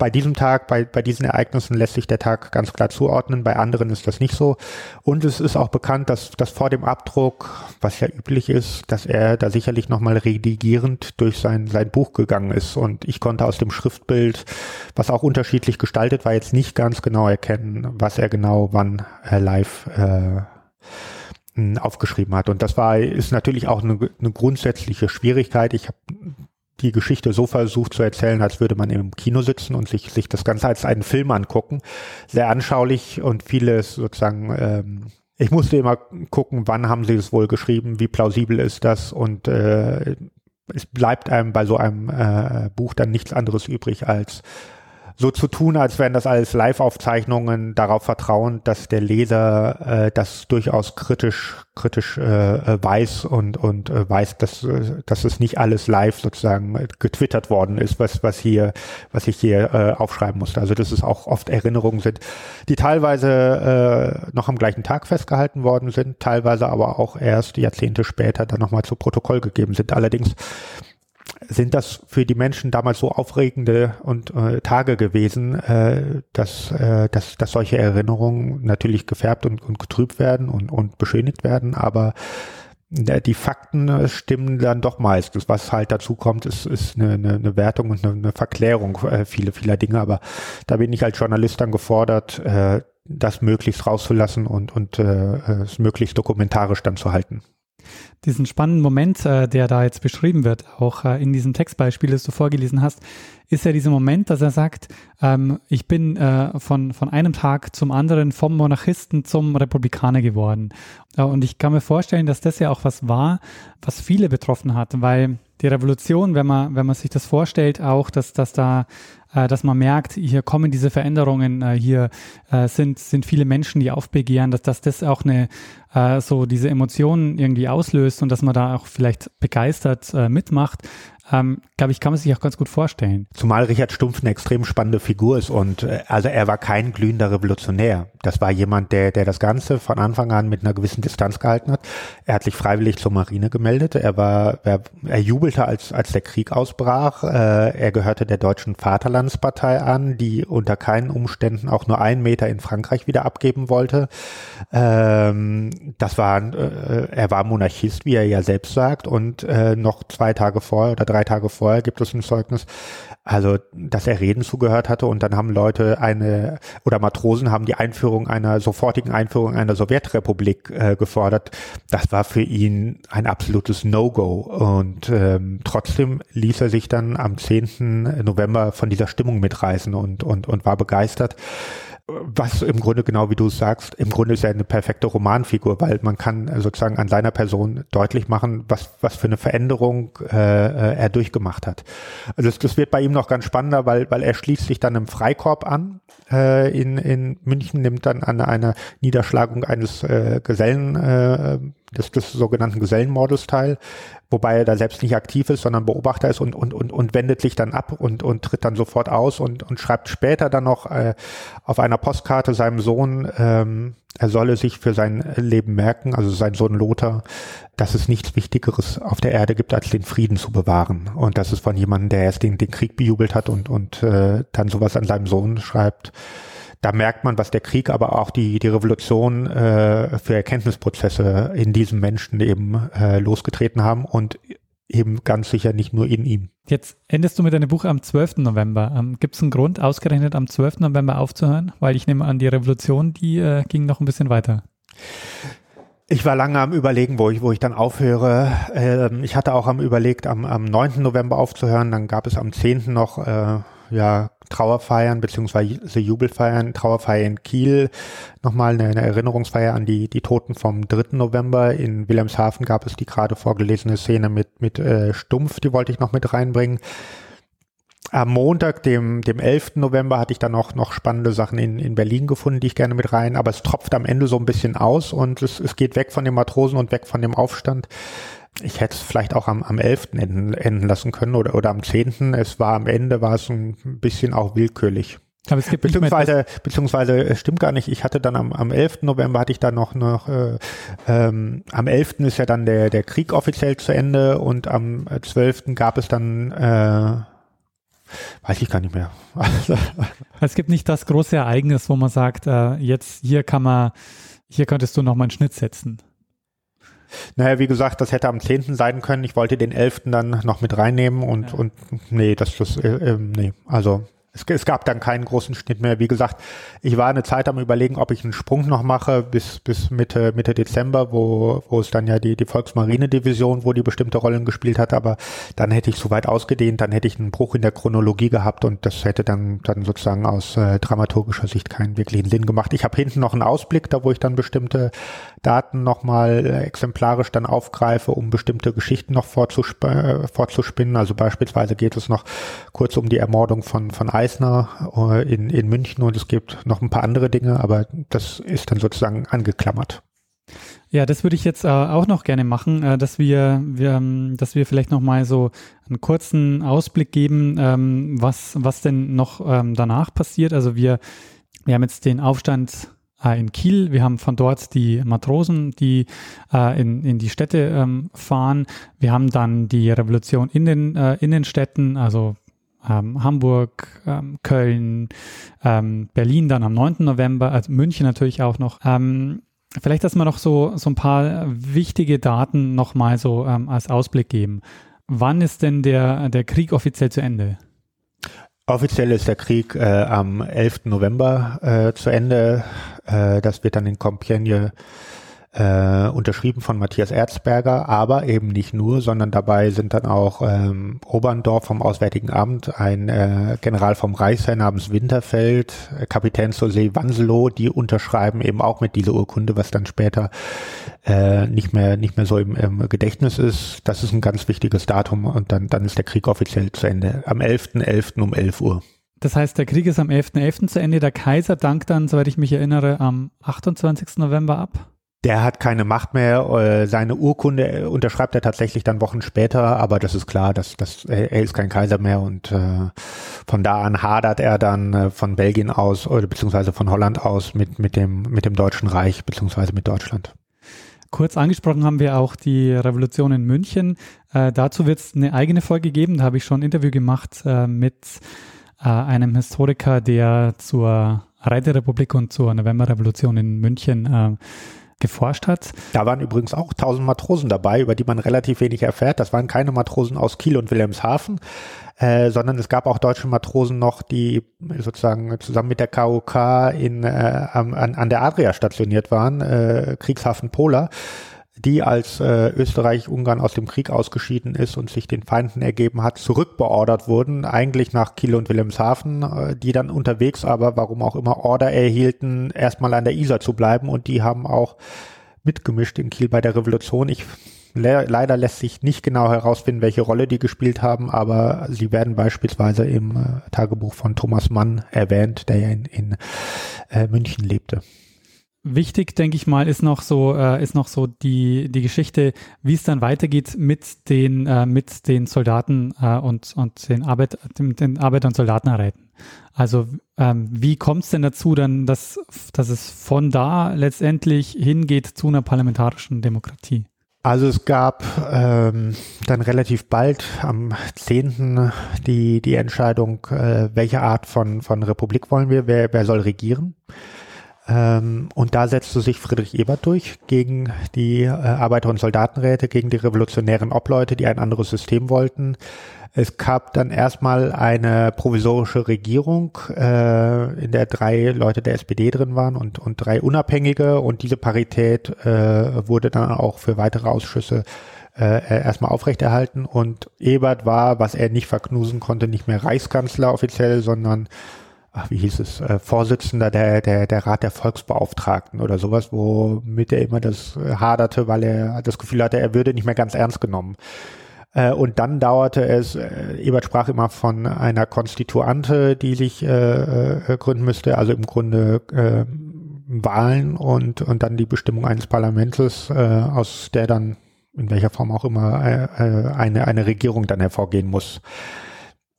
Bei diesem Tag, bei, bei diesen Ereignissen lässt sich der Tag ganz klar zuordnen, bei anderen ist das nicht so. Und es ist auch bekannt, dass, dass vor dem Abdruck, was ja üblich ist, dass er da sicherlich nochmal redigierend durch sein, sein Buch gegangen ist. Und ich konnte aus dem Schriftbild, was auch unterschiedlich gestaltet war, jetzt nicht ganz genau erkennen, was er genau wann äh, live äh, aufgeschrieben hat. Und das war, ist natürlich auch eine, eine grundsätzliche Schwierigkeit. Ich habe die Geschichte so versucht zu erzählen, als würde man im Kino sitzen und sich, sich das Ganze als einen Film angucken. Sehr anschaulich und vieles sozusagen, ähm, ich musste immer gucken, wann haben sie es wohl geschrieben, wie plausibel ist das und äh, es bleibt einem bei so einem äh, Buch dann nichts anderes übrig als so zu tun, als wären das alles Live-Aufzeichnungen, darauf vertrauen, dass der Leser äh, das durchaus kritisch kritisch äh, äh weiß und und äh, weiß, dass äh, dass es nicht alles live sozusagen getwittert worden ist, was was hier was ich hier äh, aufschreiben musste. Also dass es auch oft Erinnerungen sind, die teilweise äh, noch am gleichen Tag festgehalten worden sind, teilweise aber auch erst Jahrzehnte später dann nochmal zu Protokoll gegeben sind. Allerdings sind das für die Menschen damals so aufregende und äh, Tage gewesen, äh, dass, äh, dass, dass solche Erinnerungen natürlich gefärbt und, und getrübt werden und, und beschönigt werden, aber äh, die Fakten äh, stimmen dann doch meistens. Was halt dazu kommt, ist, ist eine, eine, eine Wertung und eine, eine Verklärung äh, vieler, vieler Dinge. Aber da bin ich als Journalist dann gefordert, äh, das möglichst rauszulassen und, und äh, es möglichst dokumentarisch dann zu halten diesen spannenden Moment, äh, der da jetzt beschrieben wird, auch äh, in diesem Textbeispiel, das du vorgelesen hast, ist ja dieser Moment, dass er sagt, ähm, ich bin äh, von, von einem Tag zum anderen vom Monarchisten zum Republikaner geworden. Und ich kann mir vorstellen, dass das ja auch was war, was viele betroffen hat, weil die Revolution, wenn man, wenn man sich das vorstellt, auch, dass, dass da dass man merkt, hier kommen diese Veränderungen, äh, hier äh, sind, sind viele Menschen, die aufbegehren, dass, dass das auch eine, äh, so diese Emotionen irgendwie auslöst und dass man da auch vielleicht begeistert äh, mitmacht ähm, glaube ich, kann man sich auch ganz gut vorstellen. Zumal Richard Stumpf eine extrem spannende Figur ist und äh, also er war kein glühender Revolutionär. Das war jemand, der, der das Ganze von Anfang an mit einer gewissen Distanz gehalten hat. Er hat sich freiwillig zur Marine gemeldet. Er war, er, er jubelte, als, als der Krieg ausbrach. Äh, er gehörte der deutschen Vaterlandspartei an, die unter keinen Umständen auch nur einen Meter in Frankreich wieder abgeben wollte. Ähm, das war, äh, er war Monarchist, wie er ja selbst sagt, und äh, noch zwei Tage vorher oder drei drei Tage vorher gibt es ein Zeugnis, also dass er Reden zugehört hatte und dann haben Leute eine oder Matrosen haben die Einführung einer sofortigen Einführung einer Sowjetrepublik äh, gefordert. Das war für ihn ein absolutes No-Go und ähm, trotzdem ließ er sich dann am 10. November von dieser Stimmung mitreißen und und und war begeistert was im Grunde genau wie du sagst, im Grunde ist er eine perfekte Romanfigur, weil man kann sozusagen an seiner Person deutlich machen, was, was für eine Veränderung äh, äh, er durchgemacht hat. Also das, das wird bei ihm noch ganz spannender, weil, weil er schließt sich dann im Freikorb an äh, in, in München, nimmt dann an einer Niederschlagung eines äh, Gesellen äh, des, des sogenannten Gesellenmordes teil, wobei er da selbst nicht aktiv ist, sondern Beobachter ist und, und, und, und wendet sich dann ab und, und tritt dann sofort aus und, und schreibt später dann noch äh, auf einer Postkarte seinem Sohn, ähm, er solle sich für sein Leben merken, also sein Sohn Lothar, dass es nichts Wichtigeres auf der Erde gibt, als den Frieden zu bewahren. Und das ist von jemandem, der erst den, den Krieg bejubelt hat und, und äh, dann sowas an seinem Sohn schreibt da merkt man, was der Krieg, aber auch die, die Revolution äh, für Erkenntnisprozesse in diesem Menschen eben äh, losgetreten haben und eben ganz sicher nicht nur in ihm. Jetzt endest du mit deinem Buch am 12. November. Ähm, Gibt es einen Grund, ausgerechnet am 12. November aufzuhören? Weil ich nehme an, die Revolution, die äh, ging noch ein bisschen weiter. Ich war lange am Überlegen, wo ich, wo ich dann aufhöre. Ähm, ich hatte auch am überlegt, am, am 9. November aufzuhören. Dann gab es am 10. noch äh, ja, Trauerfeiern beziehungsweise Jubelfeiern, Trauerfeier in Kiel, nochmal eine, eine Erinnerungsfeier an die, die Toten vom 3. November. In Wilhelmshaven gab es die gerade vorgelesene Szene mit, mit äh, Stumpf, die wollte ich noch mit reinbringen. Am Montag, dem, dem 11. November, hatte ich dann noch, noch spannende Sachen in, in Berlin gefunden, die ich gerne mit rein, aber es tropft am Ende so ein bisschen aus und es, es geht weg von den Matrosen und weg von dem Aufstand ich hätte es vielleicht auch am, am 11. Enden, enden lassen können oder, oder am 10. Es war am Ende, war es ein bisschen auch willkürlich. Aber es gibt beziehungsweise, beziehungsweise es stimmt gar nicht. Ich hatte dann am, am 11. November hatte ich dann noch noch äh, ähm, am 11. ist ja dann der der Krieg offiziell zu Ende und am 12. gab es dann äh, weiß ich gar nicht mehr. es gibt nicht das große Ereignis, wo man sagt, äh, jetzt hier kann man hier könntest du noch mal einen Schnitt setzen. Naja, wie gesagt, das hätte am 10. sein können. Ich wollte den 11. dann noch mit reinnehmen und, ja. und nee, das, das, äh, äh, nee, also es, es, gab dann keinen großen Schnitt mehr. Wie gesagt, ich war eine Zeit am überlegen, ob ich einen Sprung noch mache bis, bis Mitte, Mitte Dezember, wo, wo es dann ja die, die Volksmarine-Division, wo die bestimmte Rollen gespielt hat, aber dann hätte ich so weit ausgedehnt, dann hätte ich einen Bruch in der Chronologie gehabt und das hätte dann, dann sozusagen aus äh, dramaturgischer Sicht keinen wirklichen Sinn gemacht. Ich habe hinten noch einen Ausblick, da wo ich dann bestimmte Daten nochmal äh, exemplarisch dann aufgreife, um bestimmte Geschichten noch vorzusp äh, vorzuspinnen. Also beispielsweise geht es noch kurz um die Ermordung von, von Eisner äh, in, in München und es gibt noch ein paar andere Dinge, aber das ist dann sozusagen angeklammert. Ja, das würde ich jetzt äh, auch noch gerne machen, äh, dass wir, wir, ähm, dass wir vielleicht noch mal so einen kurzen Ausblick geben, ähm, was, was denn noch ähm, danach passiert. Also wir, wir haben jetzt den Aufstand äh, in Kiel, wir haben von dort die Matrosen, die äh, in, in die Städte ähm, fahren. Wir haben dann die Revolution in den, äh, in den Städten, also ähm, Hamburg, ähm, Köln, ähm, Berlin dann am 9. November, also München natürlich auch noch. Ähm, vielleicht, dass wir noch so, so ein paar wichtige Daten nochmal so ähm, als Ausblick geben. Wann ist denn der, der Krieg offiziell zu Ende? Offiziell ist der Krieg äh, am 11. November äh, zu Ende. Äh, das wird dann in Compiègne äh, unterschrieben von Matthias Erzberger, aber eben nicht nur, sondern dabei sind dann auch ähm, Oberndorf vom Auswärtigen Amt, ein äh, General vom Reichsheer namens Winterfeld, äh, Kapitän zur See Wanselow, die unterschreiben eben auch mit dieser Urkunde, was dann später äh, nicht mehr nicht mehr so im, im Gedächtnis ist. Das ist ein ganz wichtiges Datum und dann dann ist der Krieg offiziell zu Ende. Am 11.11. .11. um 11 Uhr. Das heißt, der Krieg ist am 11.11. .11. zu Ende. Der Kaiser dankt dann, soweit ich mich erinnere, am 28. November ab der hat keine Macht mehr. Äh, seine Urkunde äh, unterschreibt er tatsächlich dann Wochen später, aber das ist klar, dass, dass er ist kein Kaiser mehr und äh, von da an hadert er dann äh, von Belgien aus oder beziehungsweise von Holland aus mit, mit, dem, mit dem Deutschen Reich beziehungsweise mit Deutschland. Kurz angesprochen haben wir auch die Revolution in München. Äh, dazu wird es eine eigene Folge geben. Da habe ich schon ein Interview gemacht äh, mit äh, einem Historiker, der zur Räterepublik und zur Novemberrevolution in München äh, geforscht hat. Da waren übrigens auch tausend Matrosen dabei, über die man relativ wenig erfährt. Das waren keine Matrosen aus Kiel und Wilhelmshaven, äh, sondern es gab auch deutsche Matrosen noch, die sozusagen zusammen mit der KOK in, äh, an, an der Adria stationiert waren, äh, Kriegshafen Pola die als äh, Österreich-Ungarn aus dem Krieg ausgeschieden ist und sich den Feinden ergeben hat, zurückbeordert wurden, eigentlich nach Kiel und Wilhelmshaven, äh, die dann unterwegs aber, warum auch immer, Order erhielten, erstmal an der Isar zu bleiben und die haben auch mitgemischt in Kiel bei der Revolution. Ich le leider lässt sich nicht genau herausfinden, welche Rolle die gespielt haben, aber sie werden beispielsweise im äh, Tagebuch von Thomas Mann erwähnt, der ja in, in äh, München lebte. Wichtig, denke ich mal, ist noch so, äh, ist noch so die, die Geschichte, wie es dann weitergeht mit den, äh, mit den Soldaten äh, und, und den, Arbeit, den, den Arbeiter- und Soldatenräten. Also ähm, wie kommt es denn dazu, dann, dass, dass es von da letztendlich hingeht zu einer parlamentarischen Demokratie? Also es gab ähm, dann relativ bald am 10. die, die Entscheidung, äh, welche Art von, von Republik wollen wir, wer, wer soll regieren. Ähm, und da setzte sich Friedrich Ebert durch gegen die äh, Arbeiter- und Soldatenräte, gegen die revolutionären Obleute, die ein anderes System wollten. Es gab dann erstmal eine provisorische Regierung, äh, in der drei Leute der SPD drin waren und, und drei Unabhängige. Und diese Parität äh, wurde dann auch für weitere Ausschüsse äh, erstmal aufrechterhalten. Und Ebert war, was er nicht verknusen konnte, nicht mehr Reichskanzler offiziell, sondern ach, wie hieß es, äh, Vorsitzender der, der, der Rat der Volksbeauftragten oder sowas, womit er immer das äh, haderte, weil er das Gefühl hatte, er würde nicht mehr ganz ernst genommen. Äh, und dann dauerte es, äh, Ebert sprach immer von einer Konstituante, die sich äh, äh, gründen müsste, also im Grunde äh, Wahlen und, und dann die Bestimmung eines Parlaments, äh, aus der dann in welcher Form auch immer äh, äh eine, eine Regierung dann hervorgehen muss.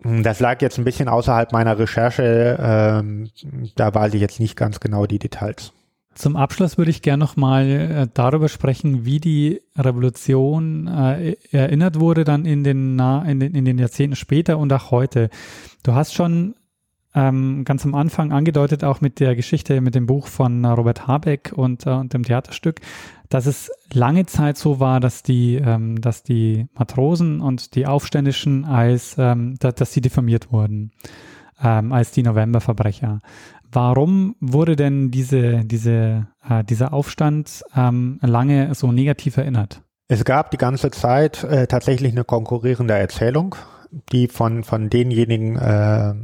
Hm, das lag jetzt ein bisschen außerhalb meiner Recherche. Ähm, da weiß ich jetzt nicht ganz genau die Details. Zum Abschluss würde ich gerne noch mal äh, darüber sprechen, wie die Revolution äh, erinnert wurde dann in den, in den, in den Jahrzehnten später und auch heute. Du hast schon ähm, ganz am Anfang angedeutet, auch mit der Geschichte, mit dem Buch von Robert Habeck und, äh, und dem Theaterstück, dass es lange Zeit so war, dass die, ähm, dass die Matrosen und die Aufständischen als, ähm, da, dass sie diffamiert wurden. ähm, als die Novemberverbrecher. Warum wurde denn diese, diese, äh, dieser Aufstand ähm, lange so negativ erinnert? Es gab die ganze Zeit äh, tatsächlich eine konkurrierende Erzählung, die von, von denjenigen äh,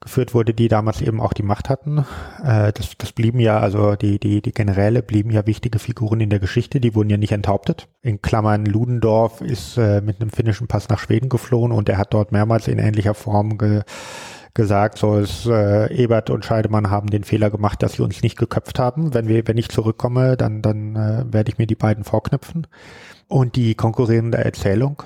geführt wurde, die damals eben auch die Macht hatten. Äh, das, das blieben ja, also die, die, die Generäle blieben ja wichtige Figuren in der Geschichte, die wurden ja nicht enthauptet. In Klammern, Ludendorff ist äh, mit einem finnischen Pass nach Schweden geflohen und er hat dort mehrmals in ähnlicher Form ge gesagt, so ist äh, Ebert und Scheidemann haben den Fehler gemacht, dass sie uns nicht geköpft haben. Wenn wir, wenn ich zurückkomme, dann, dann äh, werde ich mir die beiden vorknüpfen. Und die konkurrierende Erzählung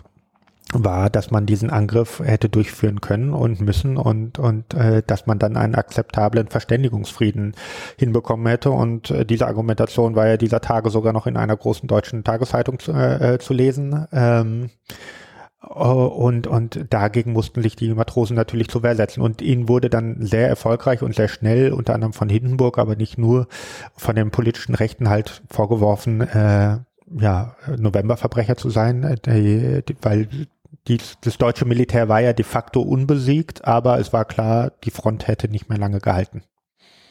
war, dass man diesen Angriff hätte durchführen können und müssen und und äh, dass man dann einen akzeptablen Verständigungsfrieden hinbekommen hätte. Und äh, diese Argumentation war ja dieser Tage sogar noch in einer großen deutschen Tageszeitung zu, äh, äh zu lesen. Ähm, und und dagegen mussten sich die Matrosen natürlich zur Wehr setzen. Und ihnen wurde dann sehr erfolgreich und sehr schnell unter anderem von Hindenburg, aber nicht nur von den politischen Rechten halt vorgeworfen äh, ja, Novemberverbrecher zu sein, äh, weil die, das deutsche Militär war ja de facto unbesiegt, aber es war klar, die Front hätte nicht mehr lange gehalten.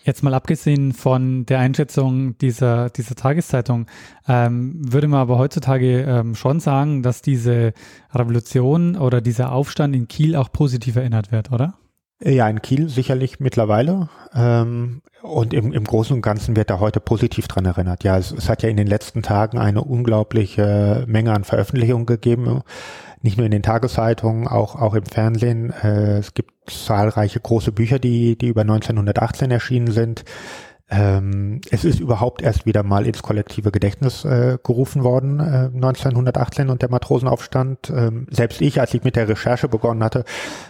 Jetzt mal abgesehen von der Einschätzung dieser, dieser Tageszeitung, ähm, würde man aber heutzutage ähm, schon sagen, dass diese Revolution oder dieser Aufstand in Kiel auch positiv erinnert wird, oder? Ja, in Kiel sicherlich mittlerweile. Ähm, und im, im Großen und Ganzen wird da heute positiv dran erinnert. Ja, es, es hat ja in den letzten Tagen eine unglaubliche Menge an Veröffentlichungen gegeben. Nicht nur in den Tageszeitungen, auch, auch im Fernsehen. Äh, es gibt zahlreiche große Bücher, die, die über 1918 erschienen sind. Ähm, es ist überhaupt erst wieder mal ins kollektive Gedächtnis äh, gerufen worden, äh, 1918 und der Matrosenaufstand. Ähm, selbst ich, als ich mit der Recherche begonnen hatte,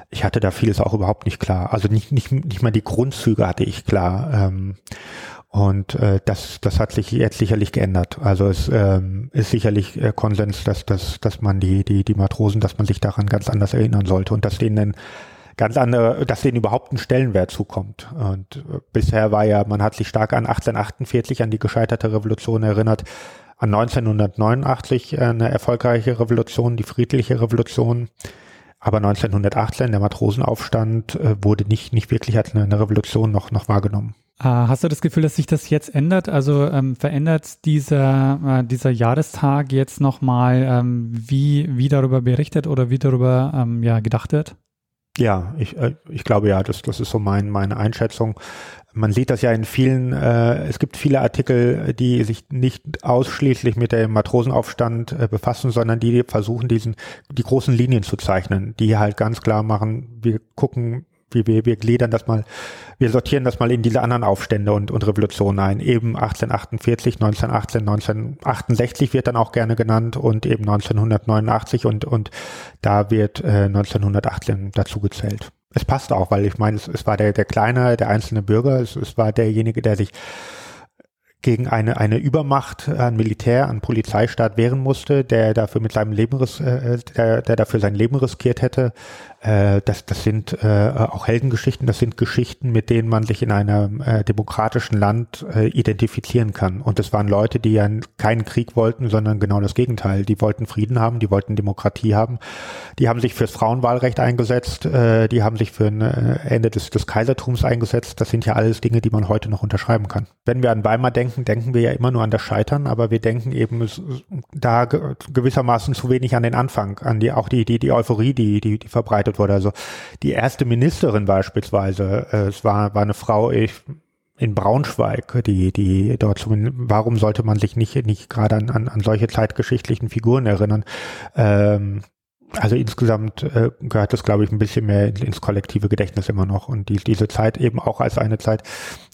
ich hatte da vieles auch überhaupt nicht klar. Also nicht, nicht, nicht mal die Grundzüge hatte ich klar. Ähm, und äh, das, das hat sich jetzt sicherlich geändert. Also es ähm, ist sicherlich äh, Konsens, dass, dass, dass man die, die, die Matrosen, dass man sich daran ganz anders erinnern sollte und dass denen ganz andere, dass denen überhaupt ein Stellenwert zukommt. Und äh, bisher war ja, man hat sich stark an 1848, an die gescheiterte Revolution erinnert, an 1989 eine erfolgreiche Revolution, die friedliche Revolution. Aber 1918, der Matrosenaufstand, äh, wurde nicht, nicht wirklich als eine, Revolution noch, noch wahrgenommen. Ah, hast du das Gefühl, dass sich das jetzt ändert? Also ähm, verändert dieser, äh, dieser Jahrestag jetzt nochmal, ähm, wie, wie darüber berichtet oder wie darüber ähm, ja, gedacht wird? Ja, ich, äh, ich glaube ja, das, das ist so mein, meine Einschätzung. Man sieht das ja in vielen, äh, es gibt viele Artikel, die sich nicht ausschließlich mit dem Matrosenaufstand äh, befassen, sondern die versuchen, diesen, die großen Linien zu zeichnen, die halt ganz klar machen, wir gucken, wie wir, wir gliedern das mal, wir sortieren das mal in diese anderen Aufstände und, und Revolutionen ein. Eben 1848, 1918, 1968 wird dann auch gerne genannt und eben 1989 und, und da wird äh, 1918 dazu gezählt. Es passt auch, weil ich meine, es, es war der, der kleine, der einzelne Bürger, es, es war derjenige, der sich gegen eine, eine Übermacht an Militär, an Polizeistaat wehren musste, der dafür mit seinem Leben, äh, der, der dafür sein Leben riskiert hätte, äh, das, das sind äh, auch Heldengeschichten, das sind Geschichten, mit denen man sich in einem äh, demokratischen Land äh, identifizieren kann. Und das waren Leute, die ja keinen Krieg wollten, sondern genau das Gegenteil. Die wollten Frieden haben, die wollten Demokratie haben. Die haben sich fürs Frauenwahlrecht eingesetzt, äh, die haben sich für ein äh, Ende des, des Kaisertums eingesetzt. Das sind ja alles Dinge, die man heute noch unterschreiben kann. Wenn wir an Weimar denken, denken wir ja immer nur an das Scheitern, aber wir denken eben da gewissermaßen zu wenig an den Anfang, an die auch die die die Euphorie, die die die verbreitet wurde. Also die erste Ministerin beispielsweise, äh, es war, war eine Frau, ich, in Braunschweig, die, die dort warum sollte man sich nicht, nicht gerade an, an, an solche zeitgeschichtlichen Figuren erinnern? Ähm, also insgesamt äh, gehört das, glaube ich, ein bisschen mehr ins kollektive Gedächtnis immer noch und die, diese Zeit eben auch als eine Zeit.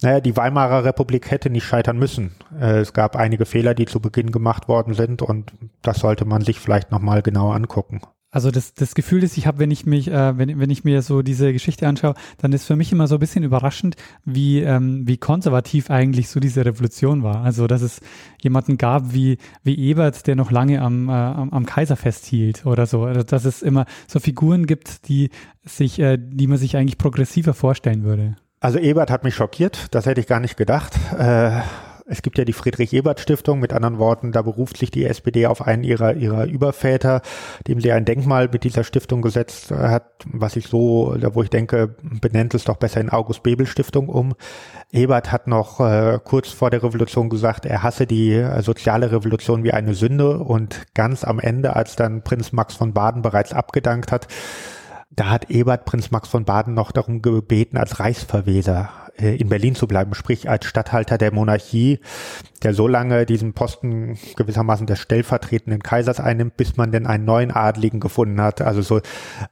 Naja, die Weimarer Republik hätte nicht scheitern müssen. Äh, es gab einige Fehler, die zu Beginn gemacht worden sind und das sollte man sich vielleicht nochmal genauer angucken. Also das, das Gefühl, das ich habe, wenn ich mich, äh, wenn, wenn ich mir so diese Geschichte anschaue, dann ist für mich immer so ein bisschen überraschend, wie, ähm, wie konservativ eigentlich so diese Revolution war. Also dass es jemanden gab wie, wie Ebert, der noch lange am, äh, am, am Kaiser festhielt oder so. Also dass es immer so Figuren gibt, die sich, äh, die man sich eigentlich progressiver vorstellen würde. Also Ebert hat mich schockiert, das hätte ich gar nicht gedacht. Äh es gibt ja die Friedrich-Ebert-Stiftung, mit anderen Worten, da beruft sich die SPD auf einen ihrer, ihrer Überväter, dem sie ein Denkmal mit dieser Stiftung gesetzt hat, was ich so, wo ich denke, benennt es doch besser in August-Bebel-Stiftung um. Ebert hat noch äh, kurz vor der Revolution gesagt, er hasse die äh, soziale Revolution wie eine Sünde und ganz am Ende, als dann Prinz Max von Baden bereits abgedankt hat, da hat Ebert Prinz Max von Baden noch darum gebeten, als Reichsverweser in Berlin zu bleiben, sprich als Statthalter der Monarchie, der so lange diesen Posten gewissermaßen des stellvertretenden Kaisers einnimmt, bis man denn einen neuen Adligen gefunden hat. Also so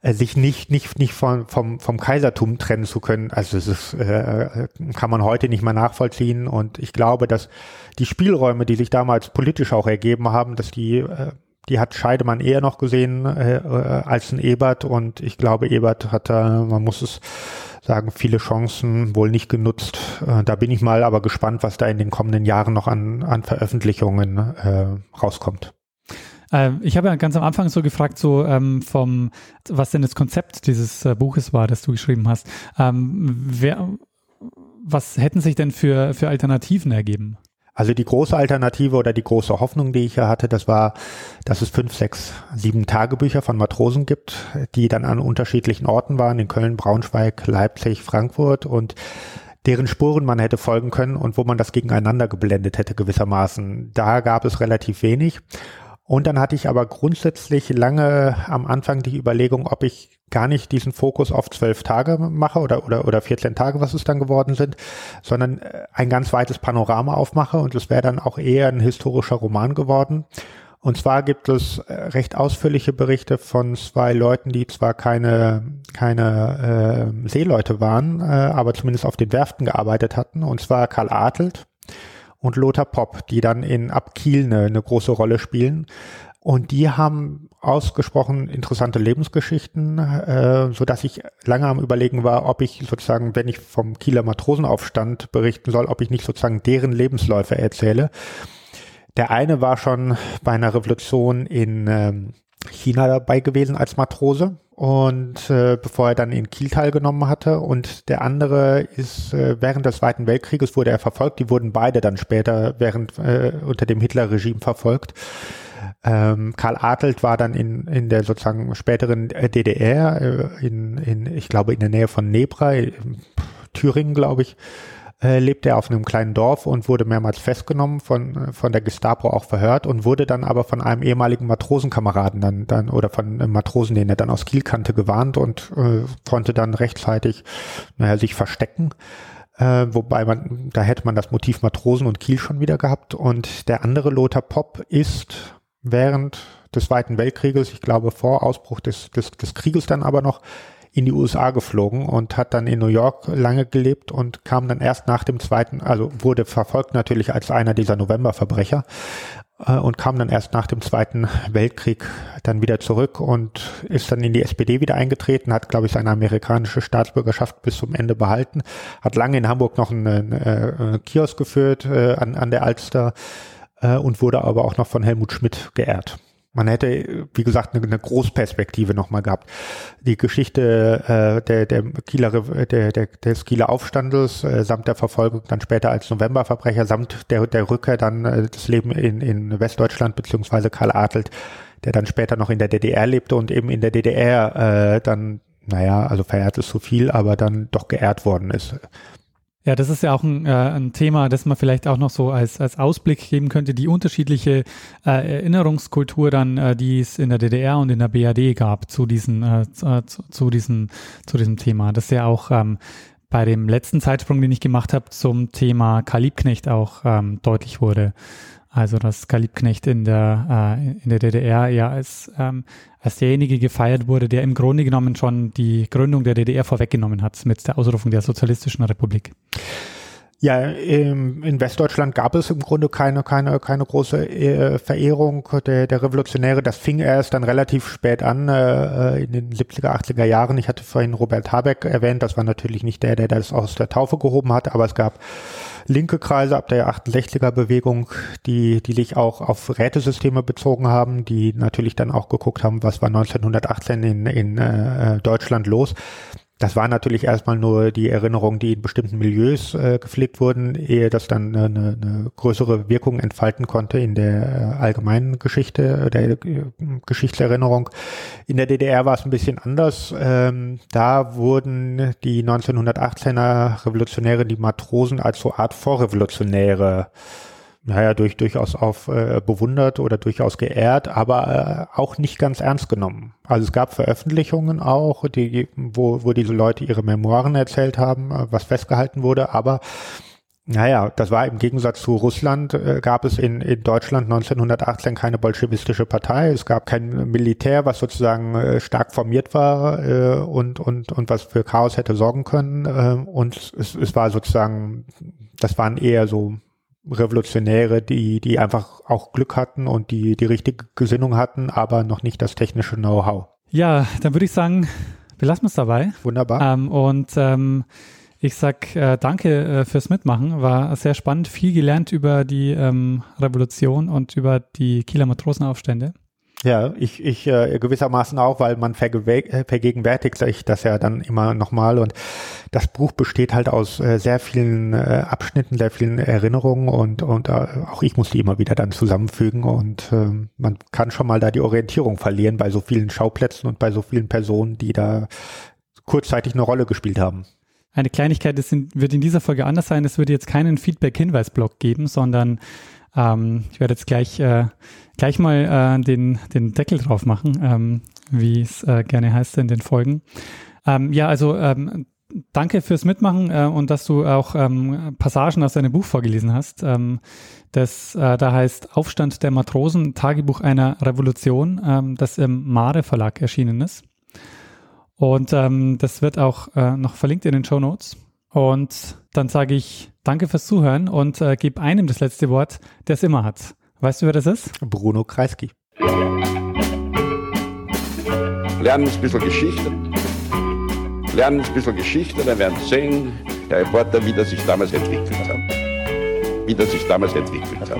äh, sich nicht nicht nicht vom vom vom Kaisertum trennen zu können. Also es ist, äh, kann man heute nicht mehr nachvollziehen. Und ich glaube, dass die Spielräume, die sich damals politisch auch ergeben haben, dass die äh, die hat Scheidemann eher noch gesehen äh, äh, als ein Ebert und ich glaube, Ebert hat da, man muss es sagen, viele Chancen wohl nicht genutzt. Äh, da bin ich mal aber gespannt, was da in den kommenden Jahren noch an, an Veröffentlichungen äh, rauskommt. Ähm, ich habe ja ganz am Anfang so gefragt, so ähm, vom, was denn das Konzept dieses äh, Buches war, das du geschrieben hast. Ähm, wer, was hätten sich denn für, für Alternativen ergeben? Also die große Alternative oder die große Hoffnung, die ich hier hatte, das war, dass es fünf, sechs, sieben Tagebücher von Matrosen gibt, die dann an unterschiedlichen Orten waren, in Köln, Braunschweig, Leipzig, Frankfurt und deren Spuren man hätte folgen können und wo man das gegeneinander geblendet hätte gewissermaßen. Da gab es relativ wenig. Und dann hatte ich aber grundsätzlich lange am Anfang die Überlegung, ob ich gar nicht diesen Fokus auf zwölf Tage mache oder, oder, oder 14 Tage, was es dann geworden sind, sondern äh, ein ganz weites Panorama aufmache und es wäre dann auch eher ein historischer Roman geworden. Und zwar gibt es äh, recht ausführliche Berichte von zwei Leuten, die zwar keine, keine äh, Seeleute waren, äh, aber zumindest auf den Werften gearbeitet hatten, und zwar Karl Adelt und Lothar Popp, die dann in Ab Kiel eine, eine große Rolle spielen. Und die haben ausgesprochen interessante Lebensgeschichten, äh, so dass ich lange am Überlegen war, ob ich sozusagen, wenn ich vom Kieler Matrosenaufstand berichten soll, ob ich nicht sozusagen deren Lebensläufe erzähle. Der eine war schon bei einer Revolution in ähm, China dabei gewesen als Matrose und äh, bevor er dann in Kiel teilgenommen hatte. Und der andere ist äh, während des Zweiten Weltkrieges wurde er verfolgt, die wurden beide dann später während äh, unter dem Hitler-Regime verfolgt. Ähm, Karl Adelt war dann in, in der sozusagen späteren DDR, äh, in, in, ich glaube in der Nähe von Nebra, Thüringen, glaube ich, äh, lebte er auf einem kleinen Dorf und wurde mehrmals festgenommen, von, von der Gestapo auch verhört und wurde dann aber von einem ehemaligen Matrosenkameraden dann, dann oder von einem Matrosen, den er dann aus Kiel kannte, gewarnt und äh, konnte dann rechtzeitig naja, sich verstecken. Äh, wobei man, da hätte man das Motiv Matrosen und Kiel schon wieder gehabt. Und der andere Lothar Popp ist während des Zweiten Weltkrieges, ich glaube vor Ausbruch des, des, des Krieges dann aber noch, in die USA geflogen und hat dann in New York lange gelebt und kam dann erst nach dem zweiten, also wurde verfolgt natürlich als einer dieser Novemberverbrecher äh, und kam dann erst nach dem Zweiten Weltkrieg dann wieder zurück und ist dann in die SPD wieder eingetreten, hat, glaube ich, seine amerikanische Staatsbürgerschaft bis zum Ende behalten, hat lange in Hamburg noch einen, äh, Kiosk geführt äh, an, an der Alster äh, und wurde aber auch noch von Helmut Schmidt geehrt. Man hätte, wie gesagt, eine, eine Großperspektive nochmal gehabt. Die Geschichte äh, der, der Kieler, der, der, des Kieler Aufstandes äh, samt der Verfolgung dann später als Novemberverbrecher samt der, der Rückkehr dann äh, das Leben in, in Westdeutschland beziehungsweise Karl Adelt, der dann später noch in der DDR lebte und eben in der DDR äh, dann, naja, also verehrt ist zu viel, aber dann doch geehrt worden ist. Ja, das ist ja auch ein, äh, ein Thema, das man vielleicht auch noch so als, als Ausblick geben könnte, die unterschiedliche äh, Erinnerungskultur dann, äh, die es in der DDR und in der BRD gab zu diesen, äh, zu, äh, zu, diesen, zu diesem Thema. Das ist ja auch ähm, bei dem letzten Zeitsprung, den ich gemacht habe, zum Thema Karl Liebknecht auch ähm, deutlich wurde. Also dass Karl Liebknecht in der, äh, in der DDR ja als, ähm, als derjenige gefeiert wurde, der im Grunde genommen schon die Gründung der DDR vorweggenommen hat mit der Ausrufung der Sozialistischen Republik. Ja, in Westdeutschland gab es im Grunde keine, keine, keine große äh, Verehrung der, der Revolutionäre. Das fing erst dann relativ spät an, äh, in den 70er, 80er Jahren. Ich hatte vorhin Robert Habeck erwähnt. Das war natürlich nicht der, der das aus der Taufe gehoben hat, aber es gab linke Kreise ab der 68er Bewegung, die, die sich auch auf Rätesysteme bezogen haben, die natürlich dann auch geguckt haben, was war 1918 in, in äh, Deutschland los. Das war natürlich erstmal nur die Erinnerung, die in bestimmten Milieus äh, gepflegt wurden, ehe das dann eine, eine größere Wirkung entfalten konnte in der äh, allgemeinen Geschichte, der äh, Geschichtserinnerung. In der DDR war es ein bisschen anders. Ähm, da wurden die 1918er Revolutionäre, die Matrosen als so Art Vorrevolutionäre naja, durch, durchaus auf äh, bewundert oder durchaus geehrt, aber äh, auch nicht ganz ernst genommen. Also es gab Veröffentlichungen auch, die, wo, wo diese Leute ihre Memoiren erzählt haben, äh, was festgehalten wurde, aber naja, das war im Gegensatz zu Russland, äh, gab es in, in Deutschland 1918 keine bolschewistische Partei. Es gab kein Militär, was sozusagen äh, stark formiert war äh, und, und, und was für Chaos hätte sorgen können. Äh, und es, es war sozusagen, das waren eher so Revolutionäre, die, die einfach auch Glück hatten und die die richtige Gesinnung hatten, aber noch nicht das technische Know-how. Ja, dann würde ich sagen, wir lassen es dabei. Wunderbar. Ähm, und ähm, ich sag äh, danke äh, fürs Mitmachen. War sehr spannend, viel gelernt über die ähm, Revolution und über die Kieler Matrosenaufstände. Ja, ich, ich äh, gewissermaßen auch, weil man vergegenwärtigt sich das ja dann immer nochmal und das Buch besteht halt aus äh, sehr vielen äh, Abschnitten, sehr vielen Erinnerungen und, und äh, auch ich muss die immer wieder dann zusammenfügen und äh, man kann schon mal da die Orientierung verlieren bei so vielen Schauplätzen und bei so vielen Personen, die da kurzzeitig eine Rolle gespielt haben. Eine Kleinigkeit das wird in dieser Folge anders sein. Es wird jetzt keinen Feedback-Hinweis-Blog geben, sondern ähm, ich werde jetzt gleich, äh, gleich mal äh, den, den Deckel drauf machen, ähm, wie es äh, gerne heißt in den Folgen. Ähm, ja, also ähm, danke fürs Mitmachen äh, und dass du auch ähm, Passagen aus deinem Buch vorgelesen hast. Ähm, das äh, da heißt Aufstand der Matrosen, Tagebuch einer Revolution, ähm, das im Mare Verlag erschienen ist. Und ähm, das wird auch äh, noch verlinkt in den Show Notes. Und dann sage ich danke fürs Zuhören und äh, gebe einem das letzte Wort, der es immer hat. Weißt du, wer das ist? Bruno Kreisky. Lernen ein bisschen Geschichte. Lernen ein bisschen Geschichte, dann werden Sie sehen, der Reporter, wie das sich damals entwickelt hat. Wie das sich damals entwickelt hat.